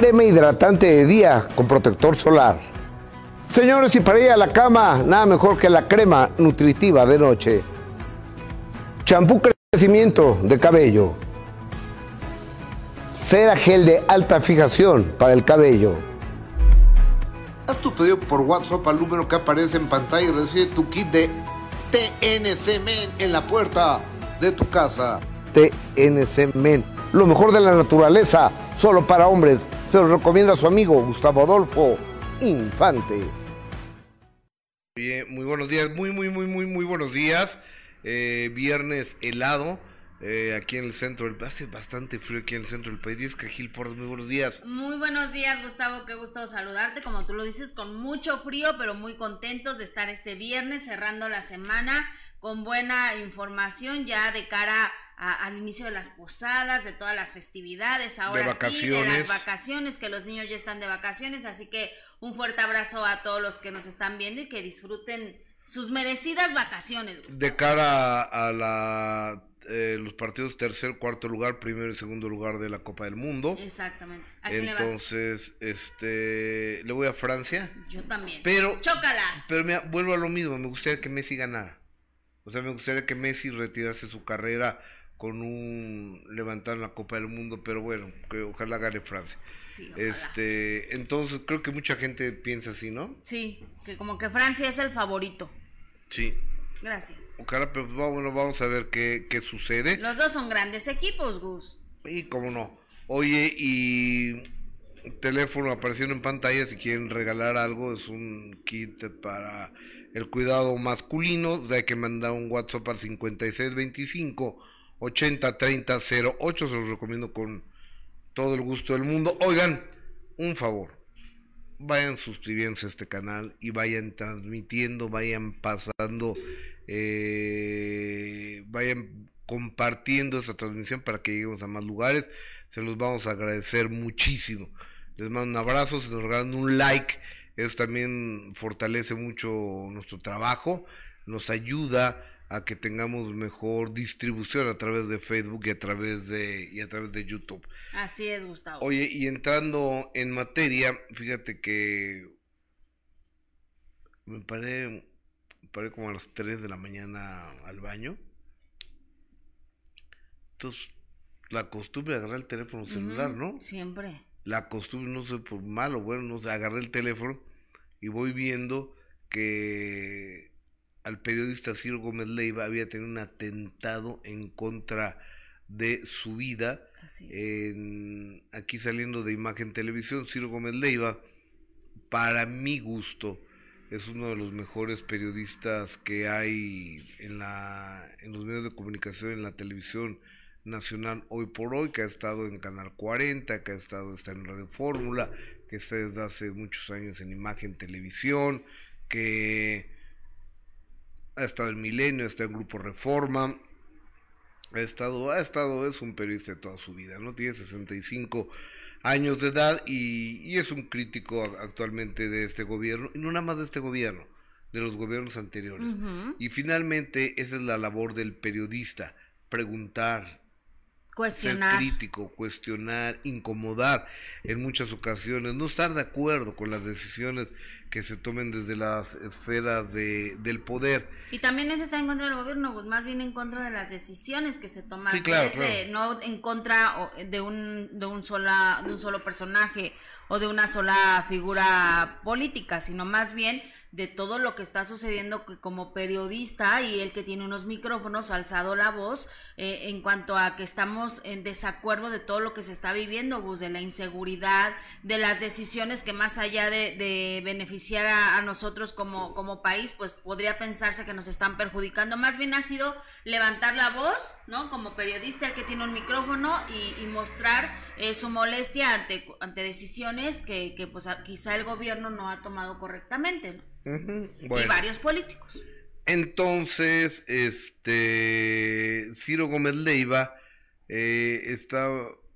crema hidratante de día con protector solar. Señores, y para ir a la cama, nada mejor que la crema nutritiva de noche. Champú crecimiento de cabello. Cera gel de alta fijación para el cabello. Haz tu pedido por WhatsApp al número que aparece en pantalla y recibe tu kit de TNC Men en la puerta de tu casa. TNC Men, lo mejor de la naturaleza, solo para hombres. Se lo recomienda su amigo Gustavo Adolfo Infante. Bien, muy buenos días, muy, muy, muy, muy, muy buenos días. Eh, viernes helado. Eh, aquí en el centro del hace bastante frío aquí en el centro del país. Cajil por muy buenos días. Muy buenos días, Gustavo. Qué gusto saludarte. Como tú lo dices, con mucho frío, pero muy contentos de estar este viernes cerrando la semana con buena información ya de cara al inicio de las posadas, de todas las festividades, ahora sí, de las vacaciones, que los niños ya están de vacaciones, así que un fuerte abrazo a todos los que nos están viendo y que disfruten sus merecidas vacaciones. De cara a la eh, los partidos tercer, cuarto lugar, primero y segundo lugar de la Copa del Mundo. Exactamente. Entonces, este, le voy a Francia. Yo también. Pero, Chócalas. Pero me, vuelvo a lo mismo, me gustaría que Messi ganara. O sea, me gustaría que Messi retirase su carrera con un levantar la Copa del Mundo, pero bueno, que ojalá gane Francia. Sí, Este, entonces creo que mucha gente piensa así, ¿no? Sí, que como que Francia es el favorito. Sí. Gracias. Ojalá, pero bueno, vamos a ver qué, qué sucede. Los dos son grandes equipos, Gus. Y cómo no. Oye, y teléfono apareciendo en pantalla si quieren regalar algo, es un kit para el cuidado masculino, hay que mandar un WhatsApp al 5625 80 30 08, se los recomiendo con todo el gusto del mundo. Oigan, un favor, vayan suscribiéndose a este canal y vayan transmitiendo, vayan pasando, eh, vayan compartiendo esta transmisión para que lleguemos a más lugares. Se los vamos a agradecer muchísimo. Les mando un abrazo, se nos regalan un like. Eso también fortalece mucho nuestro trabajo, nos ayuda a que tengamos mejor distribución a través de Facebook y a través de y a través de YouTube. Así es, Gustavo. Oye, y entrando en materia, fíjate que me paré, paré como a las 3 de la mañana al baño. Entonces, la costumbre de agarrar el teléfono celular, ¿no? Siempre. La costumbre, no sé por malo, bueno, no sé, agarré el teléfono y voy viendo que al periodista Ciro Gómez Leiva había tenido un atentado en contra de su vida. En, aquí saliendo de Imagen Televisión, Ciro Gómez Leiva, para mi gusto, es uno de los mejores periodistas que hay en, la, en los medios de comunicación, en la televisión nacional hoy por hoy, que ha estado en Canal 40, que ha estado está en Radio Fórmula, que está desde hace muchos años en Imagen Televisión, que ha estado en Milenio, está en Grupo Reforma, ha estado, ha estado, es un periodista de toda su vida, ¿no? Tiene 65 años de edad y, es un crítico actualmente de este gobierno, y no nada más de este gobierno, de los gobiernos anteriores. Y finalmente esa es la labor del periodista, preguntar, Cuestionar. Ser crítico, cuestionar, incomodar en muchas ocasiones, no estar de acuerdo con las decisiones que se tomen desde las esferas de, del poder. Y también es estar en contra del gobierno, pues, más bien en contra de las decisiones que se toman. Sí, claro, No en contra de un, de, un sola, de un solo personaje o de una sola figura política, sino más bien de todo lo que está sucediendo como periodista y el que tiene unos micrófonos alzado la voz eh, en cuanto a que estamos en desacuerdo de todo lo que se está viviendo, Gus, de la inseguridad, de las decisiones que más allá de, de beneficiar a nosotros como, como país, pues podría pensarse que nos están perjudicando. Más bien ha sido levantar la voz, ¿no? Como periodista, el que tiene un micrófono y, mostrar eh, su molestia ante, ante decisiones que, que pues quizá el gobierno no ha tomado correctamente. Y varios políticos. Entonces, este Ciro Gómez Leiva eh, está,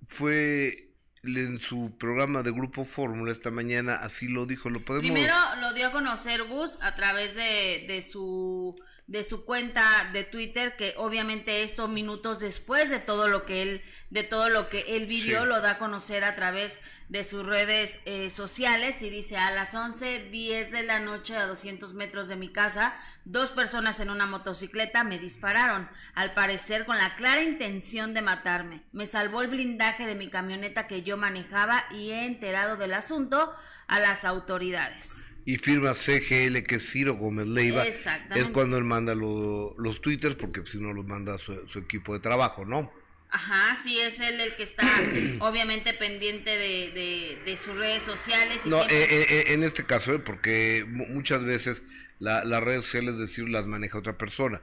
fue en su programa de Grupo Fórmula esta mañana, así lo dijo, lo podemos... Primero lo dio a conocer Gus a través de, de su de su cuenta de Twitter, que obviamente esto minutos después de todo lo que él, de todo lo que él vivió, lo da a conocer a través de sus redes eh, sociales y dice a las 11.10 de la noche a 200 metros de mi casa, dos personas en una motocicleta me dispararon, al parecer con la clara intención de matarme. Me salvó el blindaje de mi camioneta que yo manejaba y he enterado del asunto a las autoridades y firma CGL, que es Ciro Gómez Leiva, es cuando él manda los twitters, porque si no los manda su, equipo de trabajo, ¿no? Ajá, sí, es él el que está obviamente pendiente de, sus redes sociales. no, eh, eh, eh, en este caso, porque muchas veces las redes sociales decir las maneja otra persona,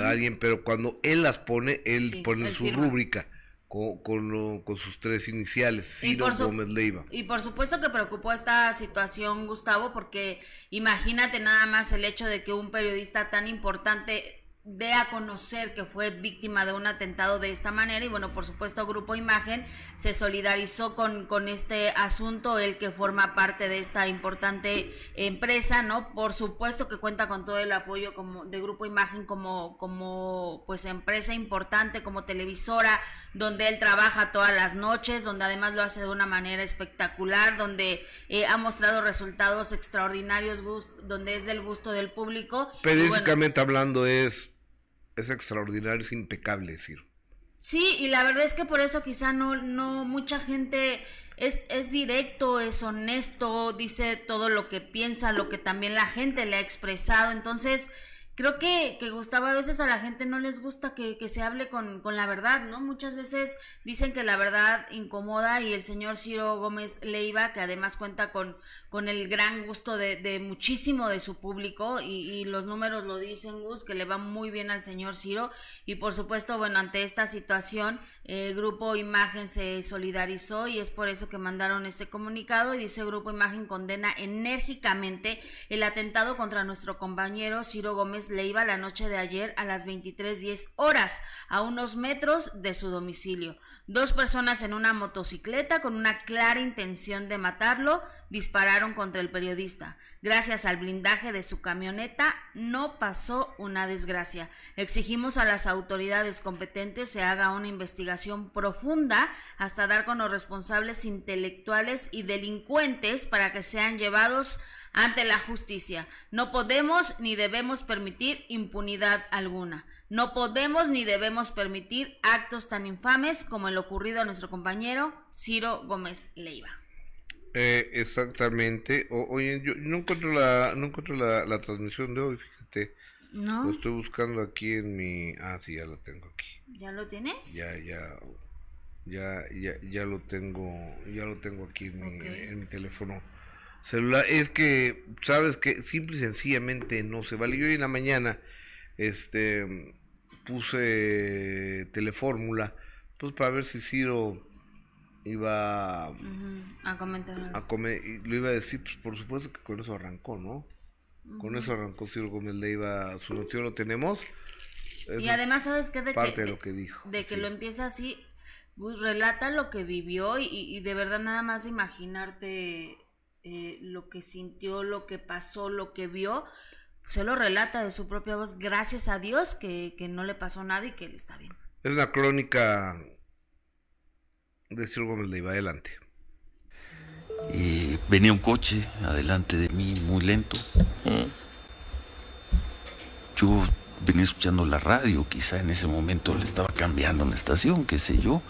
alguien, pero cuando él las pone, él pone su rúbrica con, con, sus tres iniciales, Ciro Gómez Leiva. Y por supuesto que preocupó esta situación, Gustavo, porque imagínate nada más el hecho de que un periodista tan importante dé a conocer que fue víctima de un atentado de esta manera y bueno, por supuesto Grupo Imagen se solidarizó con, con este asunto, el que forma parte de esta importante empresa, ¿no? Por supuesto que cuenta con todo el apoyo como de Grupo Imagen como, como pues empresa importante, como televisora, donde él trabaja todas las noches, donde además lo hace de una manera espectacular, donde eh, ha mostrado resultados extraordinarios, donde es del gusto del público. Periódicamente hablando es es extraordinario, es impecable, decir. Sí, y la verdad es que por eso quizá no, no, mucha gente es, es directo, es honesto, dice todo lo que piensa, lo que también la gente le ha expresado. Entonces, creo que, que Gustavo a veces a la gente no les gusta que, que se hable con, con, la verdad, ¿no? Muchas veces dicen que la verdad incomoda y el señor Ciro Gómez Leiva, que además cuenta con, con el gran gusto de, de muchísimo de su público y, y, los números lo dicen, Gus, que le va muy bien al señor Ciro y por supuesto, bueno, ante esta situación, el Grupo Imagen se solidarizó y es por eso que mandaron este comunicado y dice Grupo Imagen condena enérgicamente el atentado contra nuestro compañero Ciro Gómez le iba la noche de ayer a las 23.10 horas, a unos metros de su domicilio. Dos personas en una motocicleta con una clara intención de matarlo dispararon contra el periodista. Gracias al blindaje de su camioneta no pasó una desgracia. Exigimos a las autoridades competentes se haga una investigación profunda hasta dar con los responsables intelectuales y delincuentes para que sean llevados ante la justicia. No podemos ni debemos permitir impunidad alguna. No podemos ni debemos permitir actos tan infames como el ocurrido a nuestro compañero Ciro Gómez Leiva. Eh, exactamente. oye, yo no encuentro la no encuentro la, transmisión de hoy, fíjate. No. Lo estoy buscando aquí en mi. Ah, sí, ya lo tengo aquí. ¿Ya lo tienes? Ya, ya, ya, ya, ya lo tengo, ya lo tengo aquí en, mi, en mi teléfono celular es que, sabes que simple y sencillamente no se vale. Yo hoy en la mañana este, puse telefórmula, pues para ver si Ciro iba a comentar. A lo iba a decir, pues por supuesto que con eso arrancó, ¿no? Con eso arrancó Ciro Gómez iba su noticiero lo tenemos. y además, ¿sabes qué? De parte que, de lo que dijo. De que lo empieza así, pues relata lo que vivió y, y de verdad nada más imaginarte eh, lo que sintió, lo que pasó, lo que vio, se lo relata de su propia voz, gracias a Dios que, no le pasó nada y que él está bien. Es una crónica de Ciro Gómez iba adelante. Y venía un coche adelante de mí muy lento. Yo venía escuchando la radio, quizá en ese momento le estaba cambiando una estación, qué sé yo.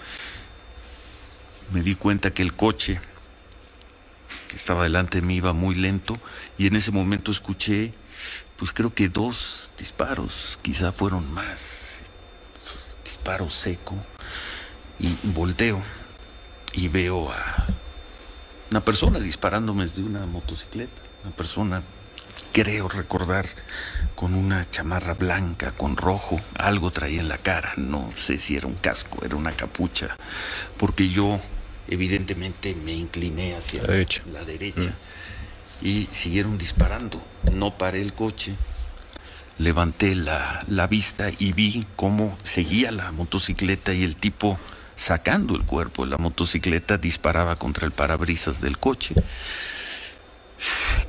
Me di cuenta que el coche estaba delante de mí iba muy lento y en ese momento escuché, pues creo que dos disparos, quizá fueron más, disparo seco y volteo y veo a una persona disparándome desde una motocicleta. una persona, creo recordar, con una chamarra blanca, con rojo, algo traía en la cara, no sé si era un casco, era una capucha, porque yo evidentemente me incliné hacia la derecha, la derecha mm. Y siguieron disparando. No paré el coche, levanté la, la vista y vi cómo seguía la motocicleta y el tipo sacando el cuerpo de la motocicleta disparaba contra el parabrisas del coche.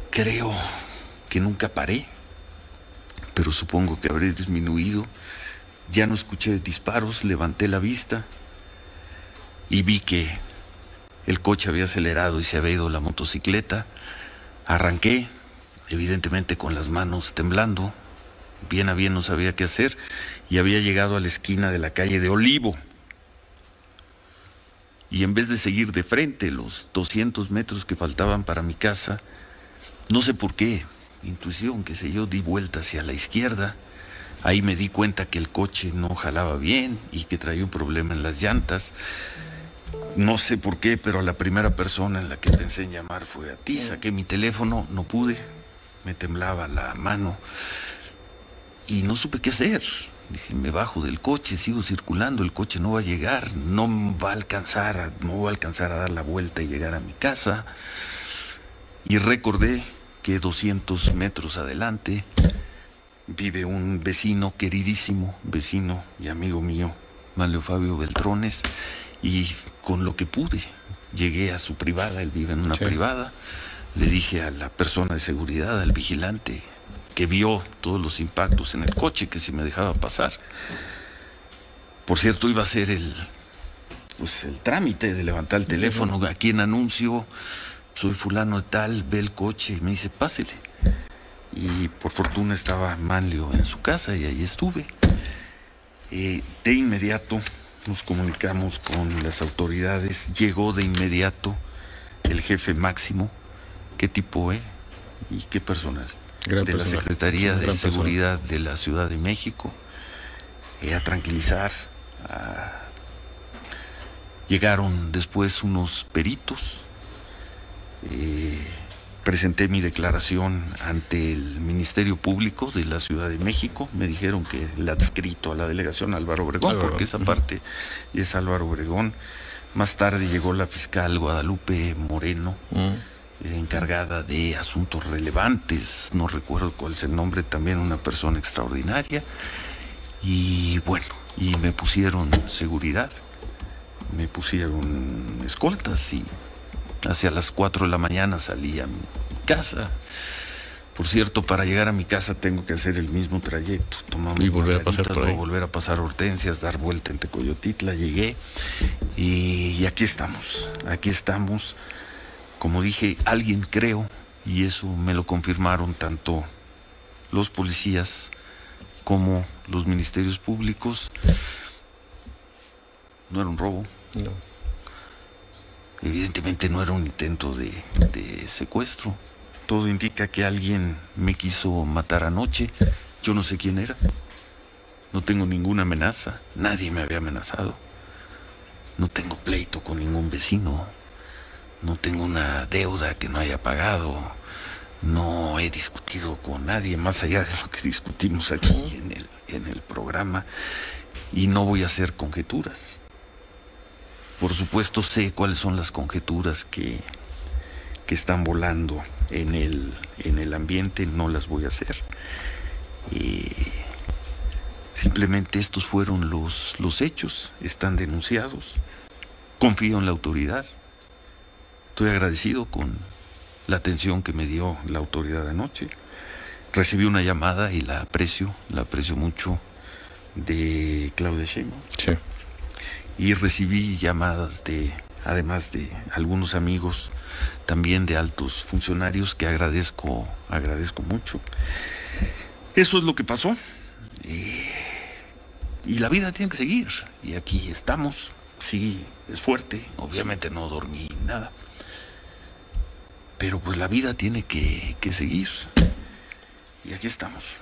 Creo que nunca paré, pero supongo que habré disminuido. Ya no escuché disparos, levanté la vista y vi que el coche había acelerado y se había ido la motocicleta. Arranqué, evidentemente con las manos temblando. Bien a bien no sabía qué hacer y había llegado a la esquina de la calle de Olivo. Y en vez de seguir de frente los 200 metros que faltaban para mi casa, no sé por qué, intuición, que sé yo, di vuelta hacia la izquierda. Ahí me di cuenta que el coche no jalaba bien y que traía un problema en las llantas. No sé por qué, pero la primera persona en la que pensé en llamar fue a ti. Saqué mi teléfono, no pude, me temblaba la mano y no supe qué hacer. Dije, me bajo del coche, sigo circulando, el coche no va a llegar, no va a alcanzar, no va a alcanzar a dar la vuelta y llegar a mi casa. Y recordé que 200 metros adelante vive un vecino queridísimo, vecino y amigo mío, Manlio Fabio Beltrones, y con lo que pude llegué a su privada, él vive en una privada, le dije a la persona de seguridad, al vigilante, que vio todos los impactos en el coche, que si me dejaba pasar. Por cierto, iba a ser el, pues el trámite de levantar el teléfono, aquí en anuncio, soy fulano de tal, ve el coche y me dice, pásele. Y por fortuna estaba Manlio en su casa y ahí estuve. Eh, de inmediato nos comunicamos con las autoridades, llegó de inmediato el jefe máximo, qué tipo es y qué personal de la Secretaría de Seguridad de la Ciudad de México, eh, a tranquilizar. Llegaron después unos peritos. Eh, presenté mi declaración ante el Ministerio Público de la Ciudad de México. Me dijeron que el adscrito a la delegación Álvaro Obregón, porque esa parte es Álvaro Obregón. Más tarde llegó la fiscal Guadalupe Moreno encargada de asuntos relevantes, no recuerdo cuál es el nombre, también una persona extraordinaria. Y bueno, y me pusieron seguridad, me pusieron escoltas y hacia las 4 de la mañana salí a mi casa. Por cierto, para llegar a mi casa tengo que hacer el mismo trayecto. Tomamos y volver a pasar por volver a pasar Hortensias, dar vuelta en Tecoyotitla, llegué y aquí estamos, aquí estamos como dije, alguien creo, y eso me lo confirmaron tanto los policías como los ministerios públicos, no era un robo. Evidentemente no era un intento de, secuestro. Todo indica que alguien me quiso matar anoche. Yo no sé quién era. No tengo ninguna amenaza. Nadie me había amenazado. No tengo pleito con ningún vecino no tengo una deuda que no haya pagado, no he discutido con nadie más allá de lo que discutimos aquí en el programa y no voy a hacer conjeturas. Por supuesto sé cuáles son las conjeturas que, que están volando en el, en el ambiente, no las voy a hacer. Simplemente estos fueron los, los hechos, están denunciados. Confío en la autoridad. Estoy agradecido con la atención que me dio la autoridad anoche. Recibí una llamada y la aprecio, la aprecio mucho de Claudia Sheinbaum. Sí. Y recibí llamadas de, además de algunos amigos, también de altos funcionarios que agradezco, agradezco mucho. Eso es lo que pasó. Y, y la vida tiene que seguir. Y aquí estamos. Sí, es fuerte. Obviamente no dormí nada. Pero pues la vida tiene que, seguir. Y aquí estamos.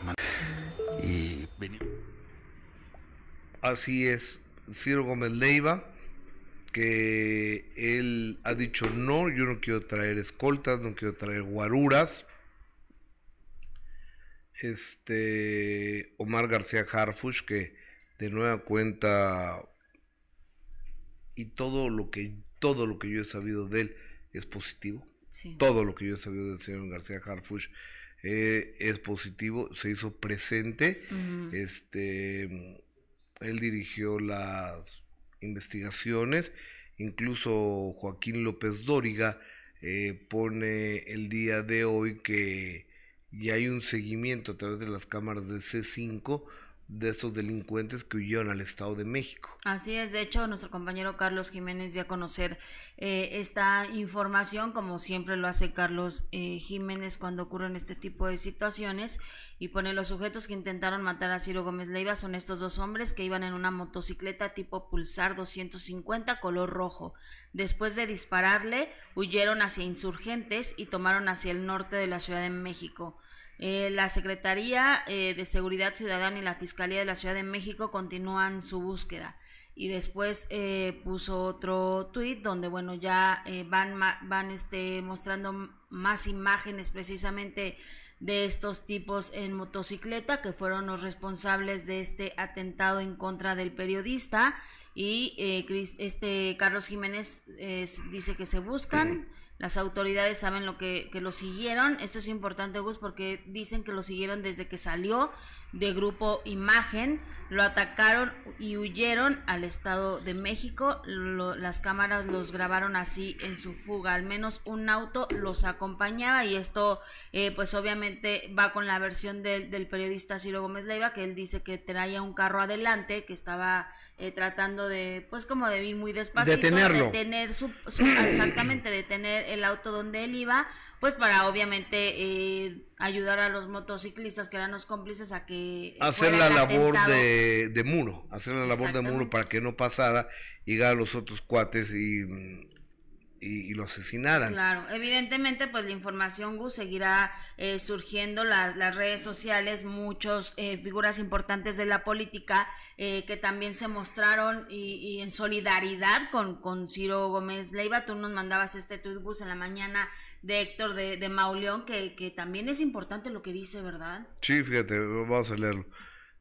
Así es, Ciro Gómez Leiva, que él ha dicho no, yo no quiero traer escoltas, no quiero traer guaruras, este Omar García Harfush, que de nueva cuenta y todo lo que todo lo que yo he sabido de él es positivo. Todo lo que yo he sabido del señor García Harfush eh, es positivo, se hizo presente. Este él dirigió las investigaciones, incluso Joaquín López Dóriga eh, pone el día de hoy que ya hay un seguimiento a través de las cámaras de C5 de estos delincuentes que huyeron al Estado de México. Así es, de hecho, nuestro compañero Carlos Jiménez dio a conocer eh, esta información, como siempre lo hace Carlos eh, Jiménez cuando ocurren este tipo de situaciones, y pone los sujetos que intentaron matar a Ciro Gómez Leiva son estos dos hombres que iban en una motocicleta tipo Pulsar 250 color rojo. Después de dispararle, huyeron hacia insurgentes y tomaron hacia el norte de la Ciudad de México. Eh, la Secretaría eh, de Seguridad Ciudadana y la Fiscalía de la Ciudad de México continúan su búsqueda. Y después eh, puso otro tuit donde, bueno, ya van, van este, mostrando más imágenes precisamente de estos tipos en motocicleta que fueron los responsables de este atentado en contra del periodista. Y este Carlos Jiménez dice que se buscan. Las autoridades saben lo que, que lo siguieron. Esto es importante, Gus, porque dicen que lo siguieron desde que salió de Grupo Imagen. Lo atacaron y huyeron al Estado de México. las cámaras los grabaron así en su fuga. Al menos un auto los acompañaba y esto eh, pues obviamente va con la versión del, del periodista Ciro Gómez Leiva, que él dice que traía un carro adelante, que estaba eh, tratando de, pues como de ir muy despacito, Detenerlo. tener su, exactamente, detener el auto donde él iba, pues para obviamente eh, ayudar a los motociclistas que eran los cómplices a que hacer la labor de, de, muro, hacer la labor de muro para que no pasara, llegar a los otros cuates y mm, y, lo asesinaran. Claro, evidentemente pues la información Gus seguirá eh, surgiendo las, las redes sociales, muchos eh, figuras importantes de la política eh, que también se mostraron y, en solidaridad con, con Ciro Gómez Leiva. Tú nos mandabas este tweet Gus en la mañana de Héctor de, de Mauleón, que, que también es importante lo que dice, ¿verdad? Sí, fíjate, vamos a leerlo.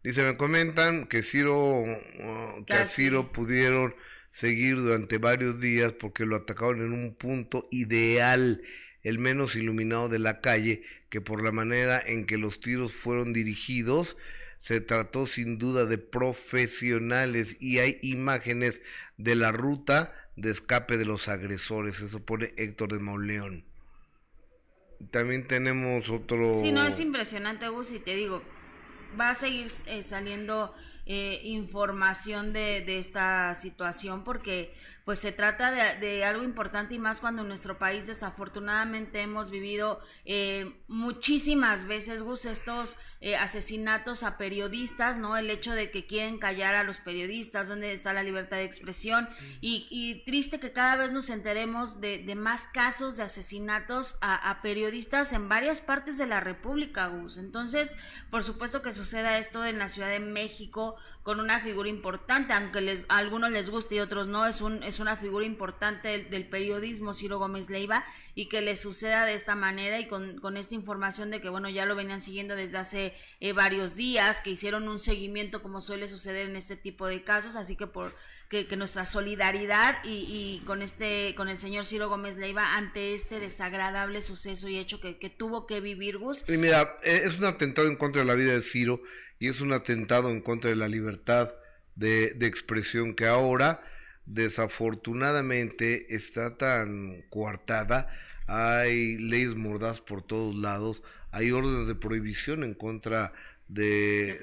Dice, me comentan que Ciro, uh, que a Ciro pudieron seguir durante varios días porque lo atacaron en un punto ideal, el menos iluminado de la calle, que por la manera en que los tiros fueron dirigidos, se trató sin duda de profesionales y hay imágenes de la ruta de escape de los agresores, eso pone Héctor de Mauleón. También tenemos otro... Sí, no, es impresionante, Gus, y te digo, va a seguir eh, saliendo eh, información de, de, esta situación porque pues se trata de, algo importante y más cuando en nuestro país desafortunadamente hemos vivido eh, muchísimas veces Gus estos eh, asesinatos a periodistas no el hecho de que quieren callar a los periodistas donde está la libertad de expresión y, triste que cada vez nos enteremos de, más casos de asesinatos a, a, periodistas en varias partes de la República Gus. Entonces por supuesto que suceda esto en la Ciudad de México con una figura importante, aunque les, a algunos les guste y otros no, es, un, es una figura importante del, periodismo, Ciro Gómez Leiva, y que le suceda de esta manera y con, con esta información de que, bueno, ya lo venían siguiendo desde hace eh, varios días, que hicieron un seguimiento como suele suceder en este tipo de casos, así que por que, nuestra solidaridad y, con este con el señor Ciro Gómez Leiva ante este desagradable suceso y hecho que, que tuvo que vivir Gus. Mira, eh, es un atentado en contra de la vida de Ciro y es un atentado en contra de la libertad de, de expresión que ahora desafortunadamente está tan coartada, hay leyes mordaz por todos lados, hay órdenes de prohibición en contra de,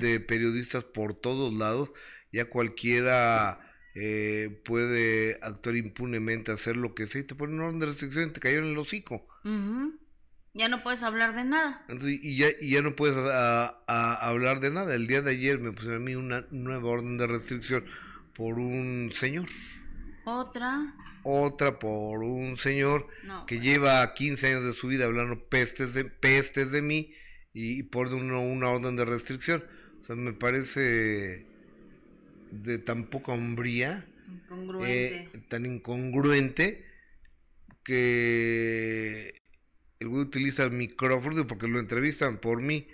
de, periodistas. por todos lados, ya cualquiera eh, puede actuar impunemente, hacer lo que sea, y te ponen orden de restricción y te cayó en el hocico. Ya no puedes hablar de nada. y, ya, y ya no puedes a, hablar de nada. El día de ayer me pusieron a mí una nueva orden de restricción por un señor. Otra. Otra por un señor que lleva 15 años de su vida hablando pestes de, pestes de mí y, por uno, una orden de restricción. O sea, me parece de tan poca hombría. Incongruente. Eh, tan incongruente que el güey utiliza el micrófono porque lo entrevistan por mí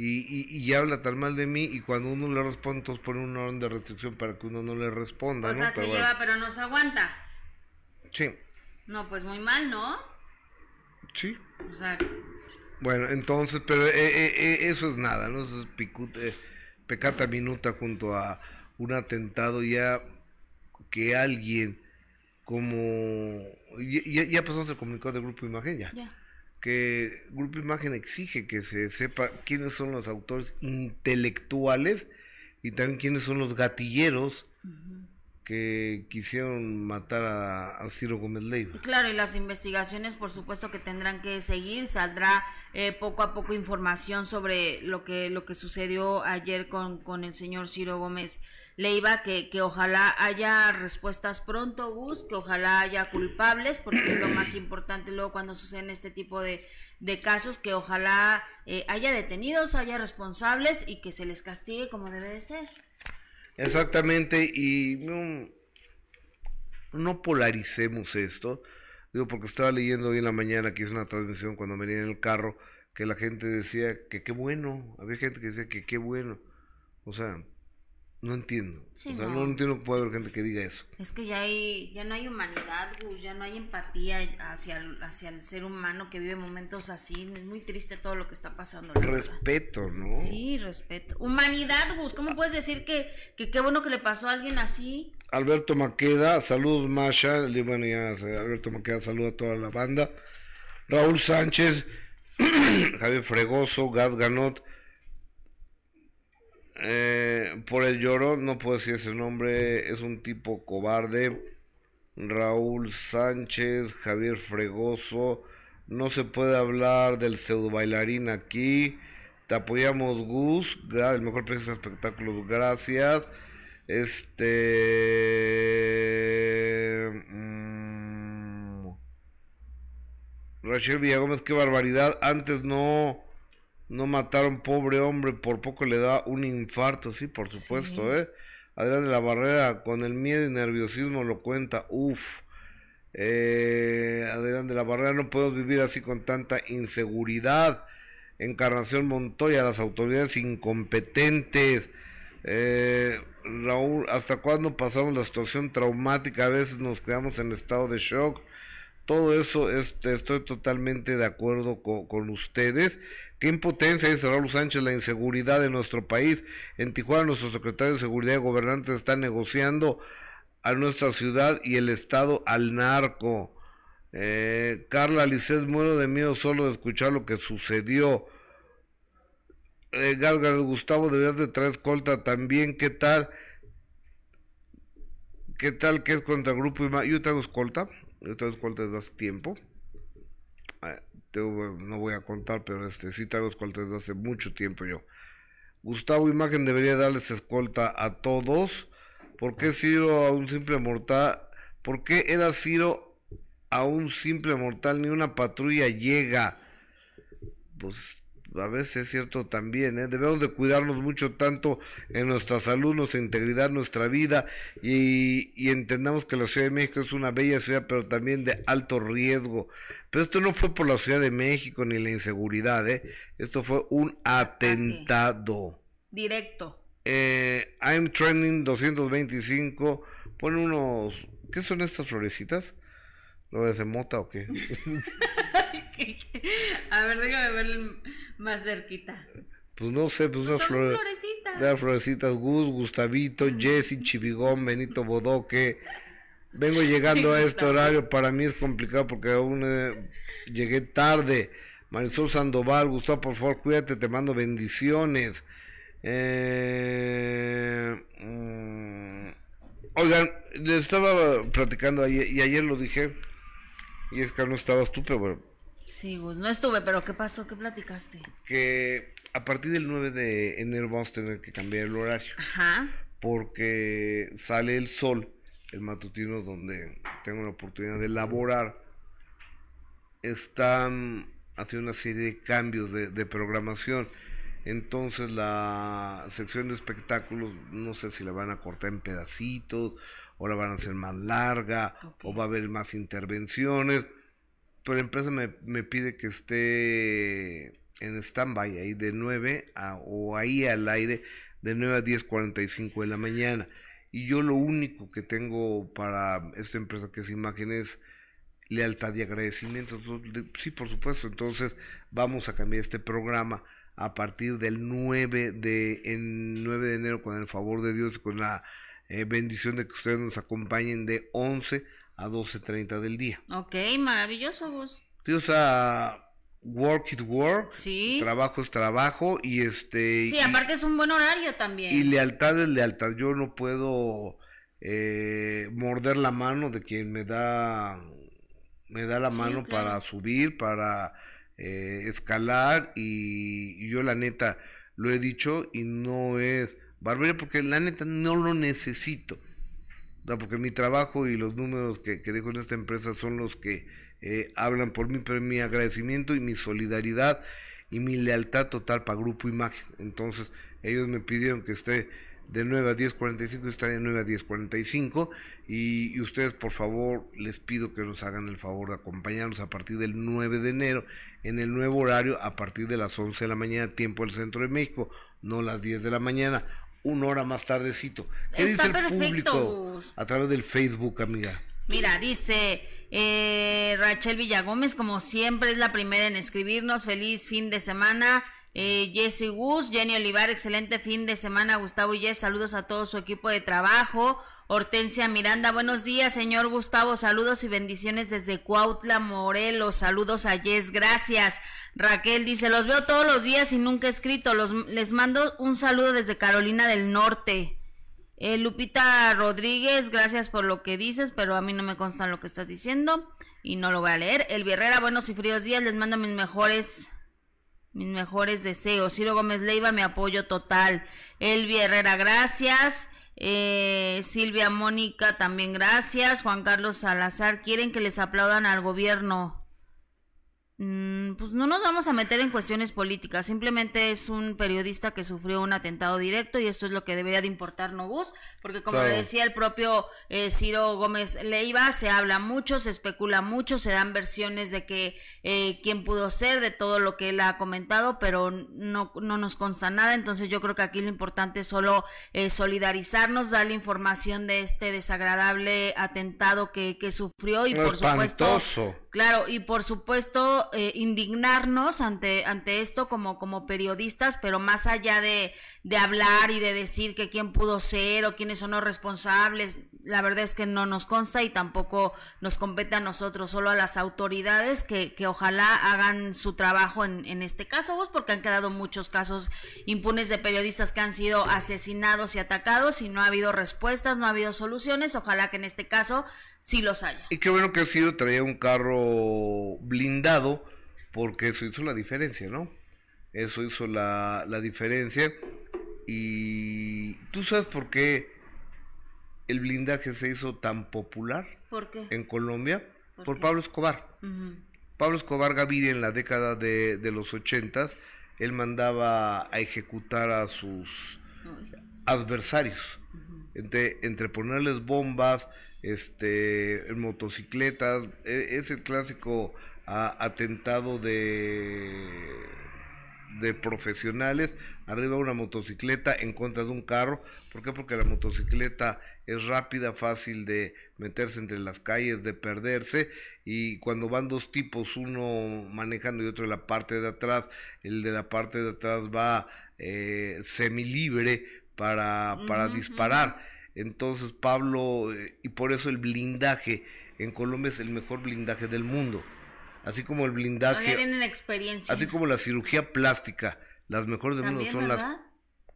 y, y, habla tan mal de mí y cuando uno le responde, entonces pone una orden de restricción para que uno no le responda. O sea, se lleva pero no se aguanta. Sí. No, pues muy mal, ¿no? Sí. O sea... Bueno, entonces, pero eh, eh, eh, eso es nada, ¿no? Eso es picute, pecata minuta junto a un atentado ya que alguien como... Ya, ya pasamos el comunicado del Grupo Imagen, ya. Ya que Grupo Imagen exige que se sepa quiénes son los autores intelectuales y también quiénes son los gatilleros que quisieron matar a, Ciro Gómez Leiva. Claro, y las investigaciones por supuesto que tendrán que seguir, saldrá eh, poco a poco información sobre lo que, lo que sucedió ayer con, con el señor Ciro Gómez Leiva, que, que ojalá haya respuestas pronto, Gus, que ojalá haya culpables, porque es lo más importante luego cuando suceden este tipo de, de casos, que ojalá eh, haya detenidos, haya responsables y que se les castigue como debe de ser. Exactamente, y no, no polaricemos esto, digo, porque estaba leyendo hoy en la mañana que hice una transmisión cuando venía en el carro, que la gente decía que qué bueno, había gente que decía que qué bueno, o sea, no entiendo. o sea, no. entiendo que puede haber gente que diga eso. Es que ya hay, ya no hay humanidad, ya no hay empatía hacia el, hacia el ser humano que vive momentos así. Es muy triste todo lo que está pasando. Respeto, ¿no? Sí, respeto. Humanidad, Gus. ¿Cómo puedes decir que, que qué bueno que le pasó a alguien así? Alberto Maqueda, saludos Masha, bueno ya Alberto Maqueda saluda a toda la banda. Raúl Sánchez, Javier Fregoso, Gad Ganot, eh, por el llorón, no puedo decir ese nombre, es un tipo cobarde. Raúl Sánchez, Javier Fregoso, no se puede hablar del pseudo bailarín aquí. Te apoyamos, Gus, el mejor precio de espectáculos, gracias. Este. Mm, Rachel Villagómez, qué barbaridad. Antes no no mataron pobre hombre, por poco le da un infarto, sí, por supuesto, ¿eh? Adrián de la Barrera, con el miedo y nerviosismo lo cuenta, uff. Eh, Adrián de la Barrera, no podemos vivir así con tanta inseguridad. Encarnación Montoya, las autoridades incompetentes. Eh, Raúl, ¿hasta cuándo pasamos la situación traumática? A veces nos quedamos en estado de shock. Todo eso este, estoy totalmente de acuerdo con ustedes. Qué impotencia, dice Raúl Sánchez, la inseguridad de nuestro país. En Tijuana, nuestro secretario de Seguridad y gobernantes están negociando a nuestra ciudad y el Estado al narco. Eh, Carla Licet, muero de miedo solo de escuchar lo que sucedió. Eh, Gustavo, debías de traer escolta también. ¿Qué tal? ¿Qué tal que es contra el grupo? Yo traigo escolta. Yo traigo escolta desde hace tiempo no voy a contar, pero este sí traigo escolta desde hace mucho tiempo yo. Gustavo Imagen debería darles escolta a todos. ¿Por qué Ciro a un simple mortal? ¿Por qué era Ciro a un simple mortal? Ni una patrulla llega. Pues a veces es cierto también, ¿eh? debemos de cuidarnos mucho tanto en nuestra salud, nuestra integridad, nuestra vida y, y, entendamos que la Ciudad de México es una bella ciudad, pero también de alto riesgo. Pero esto no fue por la Ciudad de México ni la inseguridad, ¿eh? esto fue un atentado. Directo. Eh, I'm Trending 225, pone unos, ¿qué son estas florecitas? ¿Lo de mota o qué? A ver, déjame verlo más cerquita. Pues no sé, pues, pues unas florecitas. Unas florecitas, Gus, Gustavito, Jesse, Chivigón, Benito Bodoque. Vengo llegando a este horario, para mí es complicado porque aún eh, llegué tarde. Marisol Sandoval, Gustavo, por favor, cuídate, te mando bendiciones. Eh, mm, oigan, les estaba platicando ayer, y ayer lo dije, y es que no estabas tú, pero bueno, Sí, no estuve, pero ¿qué pasó? ¿Qué platicaste? Que a partir del 9 de enero vamos a tener que cambiar el horario. Ajá. Porque sale el sol, el matutino donde tengo la oportunidad de laborar. Están haciendo una serie de cambios de, programación. Entonces la sección de espectáculos, no sé si la van a cortar en pedacitos, o la van a hacer más larga, o va a haber más intervenciones pero la empresa me, me pide que esté en stand-by, ahí de 9 a, o ahí al aire de 9 a 10.45 de la mañana. Y yo lo único que tengo para esta empresa que es Imágenes lealtad y agradecimiento. Sí, por supuesto. Entonces vamos a cambiar este programa a partir del 9 de, en 9 de enero con el favor de Dios y con la eh, bendición de que ustedes nos acompañen de 11 a 12.30 del día. Ok, maravilloso, Gus. Dios a work it work, sí. trabajo es trabajo y este... Sí, aparte es un buen horario también. Y lealtad es lealtad. Yo no puedo eh, morder la mano de quien me da me da la mano para subir, para eh, escalar y, yo la neta lo he dicho y no es barbaridad porque la neta no lo necesito. Porque mi trabajo y los números que, que dejo en esta empresa son los que eh, hablan por mí, pero mi agradecimiento y mi solidaridad y mi lealtad total para Grupo Imagen. Entonces ellos me pidieron que esté de 9 a 10.45, está de 9 a 10.45 y, y ustedes por favor les pido que nos hagan el favor de acompañarnos a partir del 9 de enero en el nuevo horario a partir de las 11 de la mañana, tiempo del centro de México, no las 10 de la mañana, una hora más tardecito. ¿Qué dice el público a través del Facebook, amiga? Mira, dice eh, Rachel Villagómez, como siempre es la primera en escribirnos, feliz fin de semana. Eh, Jesse Gus, Jenny Olivar, excelente fin de semana, Gustavo y Jess, saludos a todo su equipo de trabajo. Hortensia Miranda, buenos días, señor Gustavo, saludos y bendiciones desde Cuautla, Morelos, saludos a Jess, gracias. Raquel dice, los veo todos los días y nunca he escrito, los, les mando un saludo desde Carolina del Norte. Eh, Lupita Rodríguez, gracias por lo que dices, pero a mí no me consta lo que estás diciendo y no lo voy a leer. El Herrera, buenos y fríos días, les mando mis mejores mis mejores deseos. Ciro Gómez Leiva, mi apoyo total. Elvia Herrera, gracias. Eh, Silvia Mónica, también gracias. Juan Carlos Salazar, quieren que les aplaudan al gobierno. Mm, pues no nos vamos a meter en cuestiones políticas, simplemente es un periodista que sufrió un atentado directo y esto es lo que debería de importar Bus, porque como decía el propio eh, Ciro Gómez Leiva, se habla mucho, se especula mucho, se dan versiones de que eh, quién pudo ser, de todo lo que él ha comentado, pero no, no nos consta nada, entonces yo creo que aquí lo importante es solo eh, solidarizarnos, darle información de este desagradable atentado que, que sufrió y por supuesto Claro, y por supuesto eh, indignarnos ante, ante esto como, como periodistas, pero más allá de, de hablar y de decir que quién pudo ser o quiénes son los responsables, la verdad es que no nos consta y tampoco nos compete a nosotros, solo a las autoridades que, que ojalá hagan su trabajo en, en este caso, vos, porque han quedado muchos casos impunes de periodistas que han sido asesinados y atacados y no ha habido respuestas, no ha habido soluciones, ojalá que en este caso sí los haya. Y qué bueno que ha sido traía un carro blindado, porque eso hizo la diferencia, ¿no? Eso hizo la, la diferencia. Y tú sabes por qué el blindaje se hizo tan popular ¿Por qué? en Colombia por, Pablo Escobar. Pablo Escobar Gaviria en la década de, de los ochentas, él mandaba a ejecutar a sus adversarios, entre, entre ponerles bombas, este, en motocicletas, e, es el clásico atentado de, de profesionales, arriba de una motocicleta en contra de un carro, ¿por qué? Porque la motocicleta es rápida, fácil de meterse entre las calles, de perderse, y cuando van dos tipos, uno manejando y otro en la parte de atrás, el de la parte de atrás va eh, semilibre para, para disparar entonces Pablo, eh, y por eso el blindaje en Colombia es el mejor blindaje del mundo. Así como el blindaje... tienen experiencia. Así como la cirugía plástica, las mejores del mundo son las,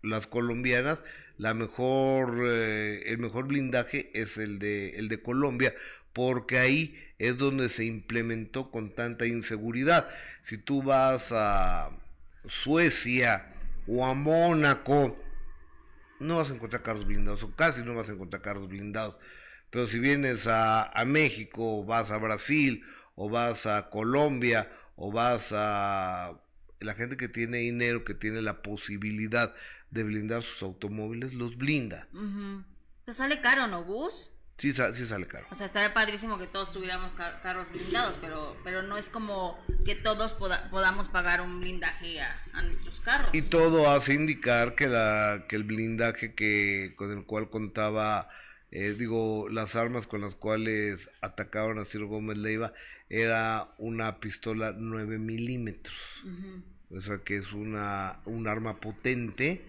las colombianas. La mejor, eh, el mejor blindaje es el de, el de Colombia, porque ahí es donde se implementó con tanta inseguridad. Si tú vas a Suecia o a Mónaco, no vas a encontrar carros blindados, o casi no vas a encontrar carros blindados. Pero si vienes a, a México, o vas a Brasil, o vas a Colombia, o vas a la gente que tiene dinero, que tiene la posibilidad de blindar sus automóviles, los blinda. Te sale caro, ¿no, Bus? Sí, sí sale caro. O sea, estaría padrísimo que todos tuviéramos carros blindados, pero, pero no es como que todos podamos pagar un blindaje a, nuestros carros. Y todo hace indicar que, la, que el blindaje que con el cual contaba, eh, digo, las armas con las cuales atacaron a Ciro Gómez Leiva era una pistola 9 milímetros. O sea, que es una, un arma potente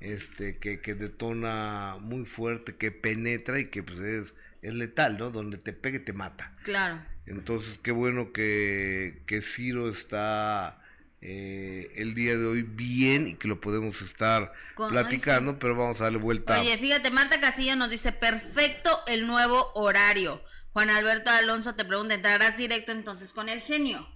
este, que, que detona muy fuerte, que penetra y que pues es, es letal, ¿no? Donde te pegue te mata. Claro. Entonces, qué bueno que, que Ciro está eh, el día de hoy bien y que lo podemos estar platicando, pero vamos a darle vuelta. Oye, fíjate, Marta Castillo nos dice, perfecto el nuevo horario. Juan Alberto Alonso te pregunta, ¿entrarás directo entonces con el genio?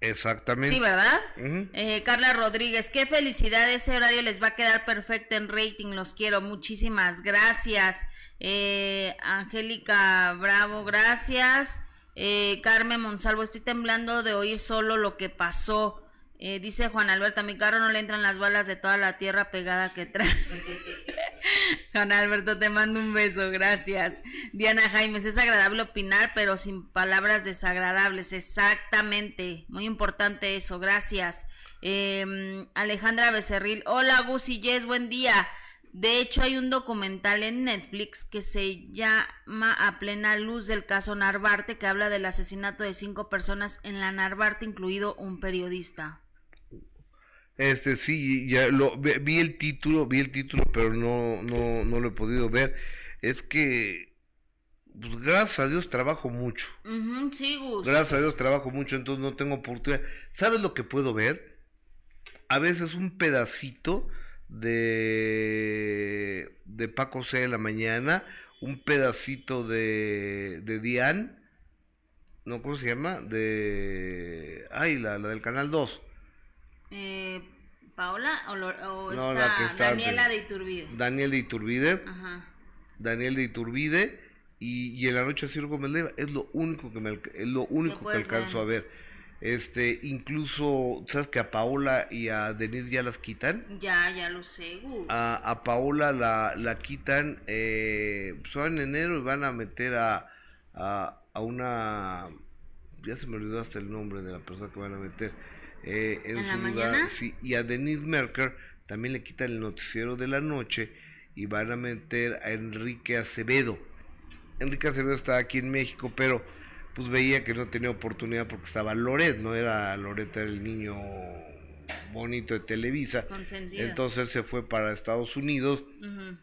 Exactamente. Sí, ¿verdad? Eh, Carla Rodríguez, qué felicidad, ese horario les va a quedar perfecto en rating, los quiero, muchísimas gracias. Eh, Angélica Bravo, gracias. Eh, Carmen Monsalvo, estoy temblando de oír solo lo que pasó. dice Juan Alberto, a mi carro no le entran las balas de toda la tierra pegada que trae. Juan Alberto, te mando un beso, gracias. Diana Jaimes, es agradable opinar, pero sin palabras desagradables, exactamente. Muy importante eso, gracias. Em, Alejandra Becerril, hola Gus y buen día. De hecho, hay un documental en Netflix que se llama A plena luz del caso Narvarte, que habla del asesinato de cinco personas en la Narvarte, incluido un periodista. Este sí, ya lo vi el título, vi el título, pero no no no lo he podido ver. Es que pues, gracias a Dios trabajo mucho. sí, Gus. Gracias a Dios trabajo mucho, entonces no tengo oportunidad. ¿Sabes lo que puedo ver? A veces un pedacito de de Paco C de la mañana, un pedacito de de Diane, no cómo se llama, de ay, la, la del canal 2 eh, Paola o, está, Daniela de Iturbide. Daniel de Iturbide. Ajá. Daniel de Iturbide y, y en la noche Ciro Gómez Leiva es lo único que me es lo único que alcanzo a ver. Este, incluso, ¿sabes que a Paola y a Denise ya las quitan? Ya, ya lo sé, A, a Paola la, la quitan, eh, pues en enero y van a meter a, a, a una, ya se me olvidó hasta el nombre de la persona que van a meter, eh, en, su lugar. Sí, y a Denise Merker también le quitan el noticiero de la noche y van a meter a Enrique Acevedo. Enrique Acevedo está aquí en México, pero pues veía que no tenía oportunidad porque estaba Loret, no era Loret, era el niño bonito de Televisa. Entonces se fue para Estados Unidos,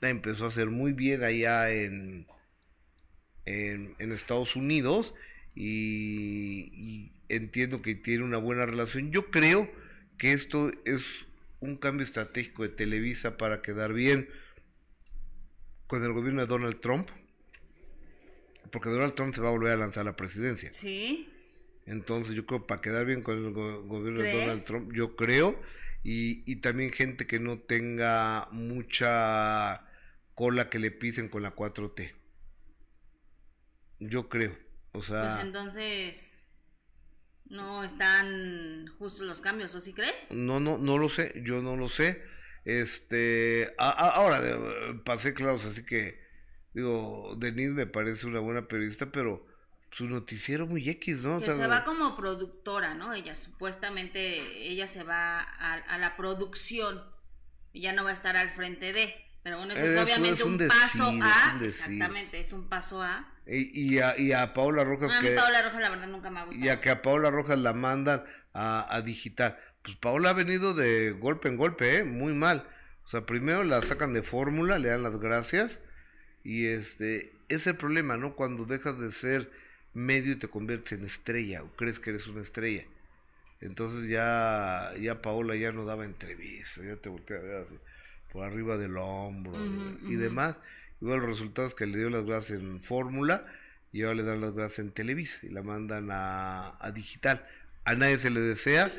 empezó a hacer muy bien allá en, en, en Estados Unidos y, entiendo que tiene una buena relación. Yo creo que esto es un cambio estratégico de Televisa para quedar bien con el gobierno de Donald Trump, porque Donald Trump se va a volver a lanzar a la presidencia. Sí. Entonces yo creo para quedar bien con el gobierno de Donald Trump, yo creo, y, y también gente que no tenga mucha cola que le pisen con la 4T. Yo creo. O sea. Pues entonces. No están justos los cambios, ¿o sí crees? No, no, no lo sé, yo no lo sé. Este, ahora pasé claros, así que digo, Denise me parece una buena periodista, pero su noticiero muy X, ¿no? Que se va como productora, ¿no? Ella supuestamente, ella se va a, a la producción, ya no va a estar al frente de. Pero bueno, eso, es obviamente un, paso a. Exactamente, es un paso a. Y, y, a, y a Paola Rojas. a Paola Rojas, la verdad, nunca me ha gustado. Y a que a Paola Rojas la mandan a, a digital. Pues Paola ha venido de golpe en golpe, ¿eh? Muy mal. O sea, primero la sacan de fórmula, le dan las gracias. Y este, es el problema, ¿no? Cuando dejas de ser medio y te conviertes en estrella, o crees que eres una estrella. Entonces ya, ya Paola ya no daba entrevista, ya te voltea a ver así por arriba del hombro y demás. Igual los resultados que le dio las gracias en fórmula y ahora le dan las gracias en Televisa y la mandan a, a digital. A nadie se le desea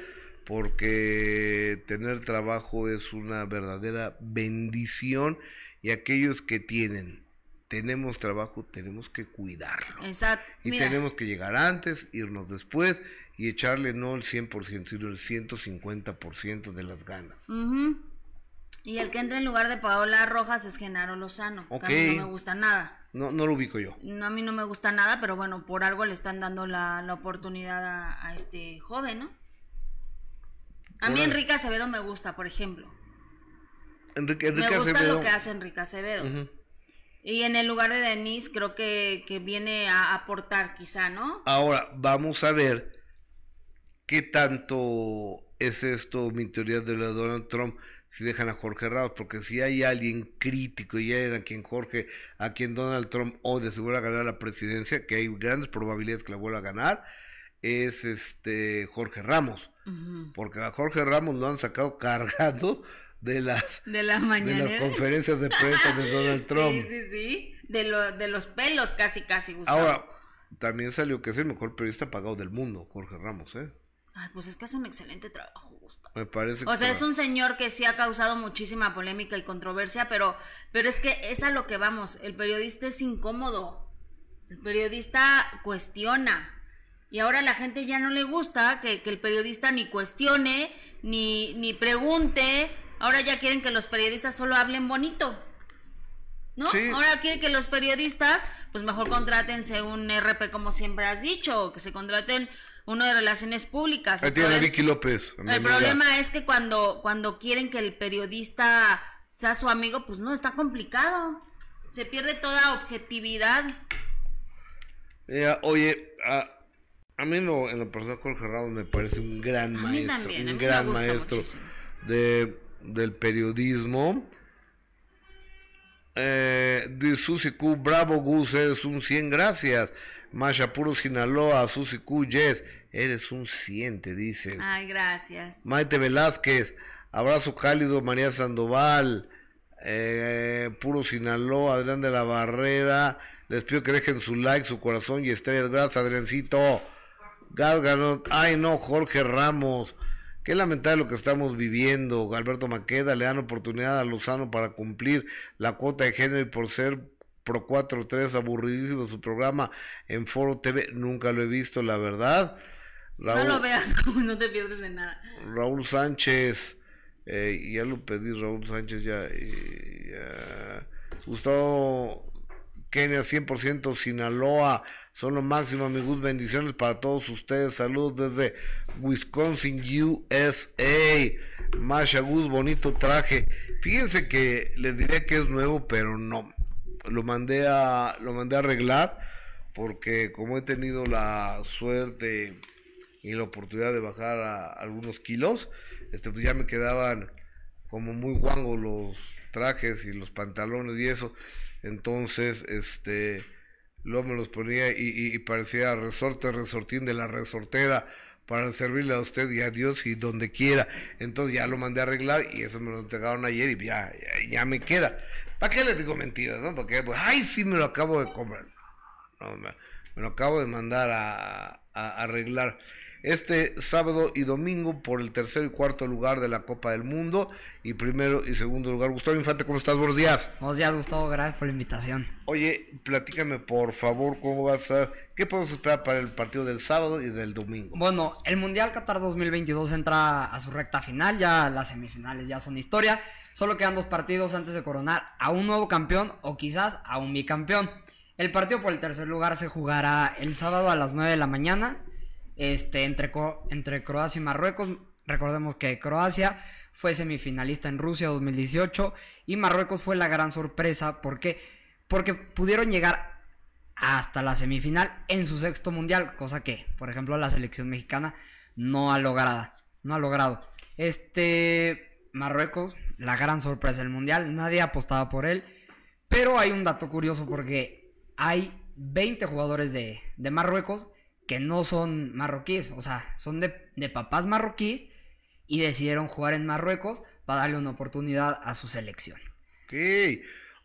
porque tener trabajo es una verdadera bendición y aquellos que tienen tenemos trabajo, tenemos que cuidarlo. Exacto. Y tenemos que llegar antes, irnos después y echarle no el 100%, sino el 150% de las ganas. Y el que entra en lugar de Paola Rojas es Genaro Lozano. Que a mí no me gusta nada. No, no lo ubico yo. No, a mí no me gusta nada, pero bueno, por algo le están dando la, la oportunidad a, a este joven, ¿no? A mí. Enrique Acevedo me gusta, por ejemplo. Enrique, Enrique me gusta Acevedo. lo que hace Enrique Acevedo. Ujú. Y en el lugar de Denise creo que, que viene a aportar quizá, ¿no? Ahora, vamos a ver qué tanto es esto mi teoría de de Donald Trump si dejan a Jorge Ramos, porque si hay alguien crítico y hay a quien Jorge, a quien Donald Trump odia si vuelve a ganar la presidencia, que hay grandes probabilidades que la vuelva a ganar, es este Jorge Ramos, porque a Jorge Ramos lo han sacado cargando de las De la de las conferencias de prensa de Donald Trump. Sí, sí, sí. De, lo, de los pelos casi, casi, Gustavo. Ahora, también salió que es el mejor periodista pagado del mundo, Jorge Ramos, ¿eh? Ay, pues es que hace un excelente trabajo, Gustavo. Me parece O sea, que- es un señor que sí ha causado muchísima polémica y controversia, pero, pero es que es a lo que vamos. El periodista es incómodo. El periodista cuestiona. Y ahora a la gente ya no le gusta que, que el periodista ni cuestione, ni, ni pregunte. Ahora ya quieren que los periodistas solo hablen bonito. ¿No? Sí. Ahora quieren que los periodistas, pues mejor contrátense un RP como siempre has dicho, o que se contraten uno de relaciones públicas. Ahí El tiene a Vicky López. a el problema es que cuando, cuando quieren que el periodista sea su amigo, pues no, está complicado. Se pierde toda objetividad. Eh, oye, a, a mí no, en lo personal Jorge Ramos me parece un gran A mí maestro, también, a un mí me gran gusta maestro de, del periodismo. Eh, de Susi Q, bravo Gus, eres un 100, gracias. Masha Puro Sinaloa, Susi Q, yes, eres un 100, te dicen. Ay, gracias. Maite Velázquez, abrazo cálido, María Sandoval, eh, Puro Sinaloa, Adrián de la Barrera, les pido que dejen su like, su corazón y estrellas, gracias Adriancito, Gálgano, ay no, Jorge Ramos, qué lamentable lo que estamos viviendo, Alberto Maqueda, le dan oportunidad a Lozano para cumplir la cuota de género y por ser Pro 4-3, aburridísimo su programa en Foro TV, nunca lo he visto, la verdad. No Raúl- lo veas como no te pierdes de nada. Raúl Sánchez, eh, ya lo pedí, Raúl Sánchez, ya, ya. Gustavo Kenia, 100% Sinaloa, son lo máximo, amigos, bendiciones para todos ustedes, saludos desde Wisconsin, USA, Masha Gus, bonito traje, fíjense que les diré que es nuevo, pero no, lo mandé a, lo mandé a arreglar, porque como he tenido la suerte y la oportunidad de bajar a algunos kilos, este, pues ya me quedaban como muy guangos los trajes y los pantalones y eso. Entonces, este, luego me los ponía y, parecía resorte, resortín de la resortera para servirle a usted y a Dios y donde quiera. Entonces ya lo mandé a arreglar y eso me lo entregaron ayer y ya, ya, me queda. ¿Para qué les digo mentiras, no? Porque, pues, ay, sí me lo acabo de comprar. Me, lo acabo de mandar a arreglar este sábado y domingo por el tercer y cuarto lugar de la Copa del Mundo y primero y segundo lugar. Gustavo Infante, ¿cómo estás? Buenos días. Buenos días, Gustavo. Gracias por la invitación. Oye, platícame por favor cómo va a ser, qué podemos esperar para el partido del sábado y del domingo. Bueno, el Mundial Qatar 2022 entra a su recta final. Ya las semifinales ya son historia. Solo quedan dos partidos antes de coronar a un nuevo campeón o quizás a un bicampeón. El partido por el tercer lugar se jugará el sábado a las 9 de la mañana este, entre, Croacia y Marruecos. Recordemos que Croacia fue semifinalista en Rusia 2018 y Marruecos fue la gran sorpresa. ¿Por qué? Porque pudieron llegar hasta la semifinal en su sexto mundial, cosa que, por ejemplo, la selección mexicana no ha logrado. No ha logrado. Este Marruecos, la gran sorpresa del mundial, nadie apostaba por él. Pero hay un dato curioso porque hay 20 jugadores de Marruecos que no son marroquíes, o sea, son de, de papás marroquíes y decidieron jugar en Marruecos para darle una oportunidad a su selección. Ok,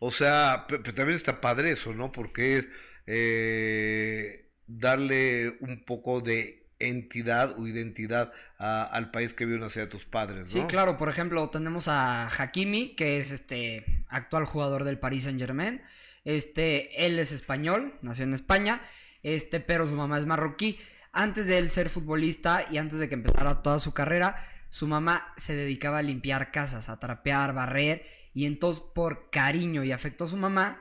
o sea, pe- pero también está padre eso, ¿no? Porque es eh, darle un poco de entidad o identidad a- al país que vio nacer a tus padres, ¿no? Sí, claro, por ejemplo, tenemos a Hakimi, que es este actual jugador del Paris Saint Germain. Este, él es español, nació en España, este, pero su mamá es marroquí. Antes de él ser futbolista y antes de que empezara toda su carrera, su mamá se dedicaba a limpiar casas, a trapear, barrer, y entonces por cariño y afecto a su mamá,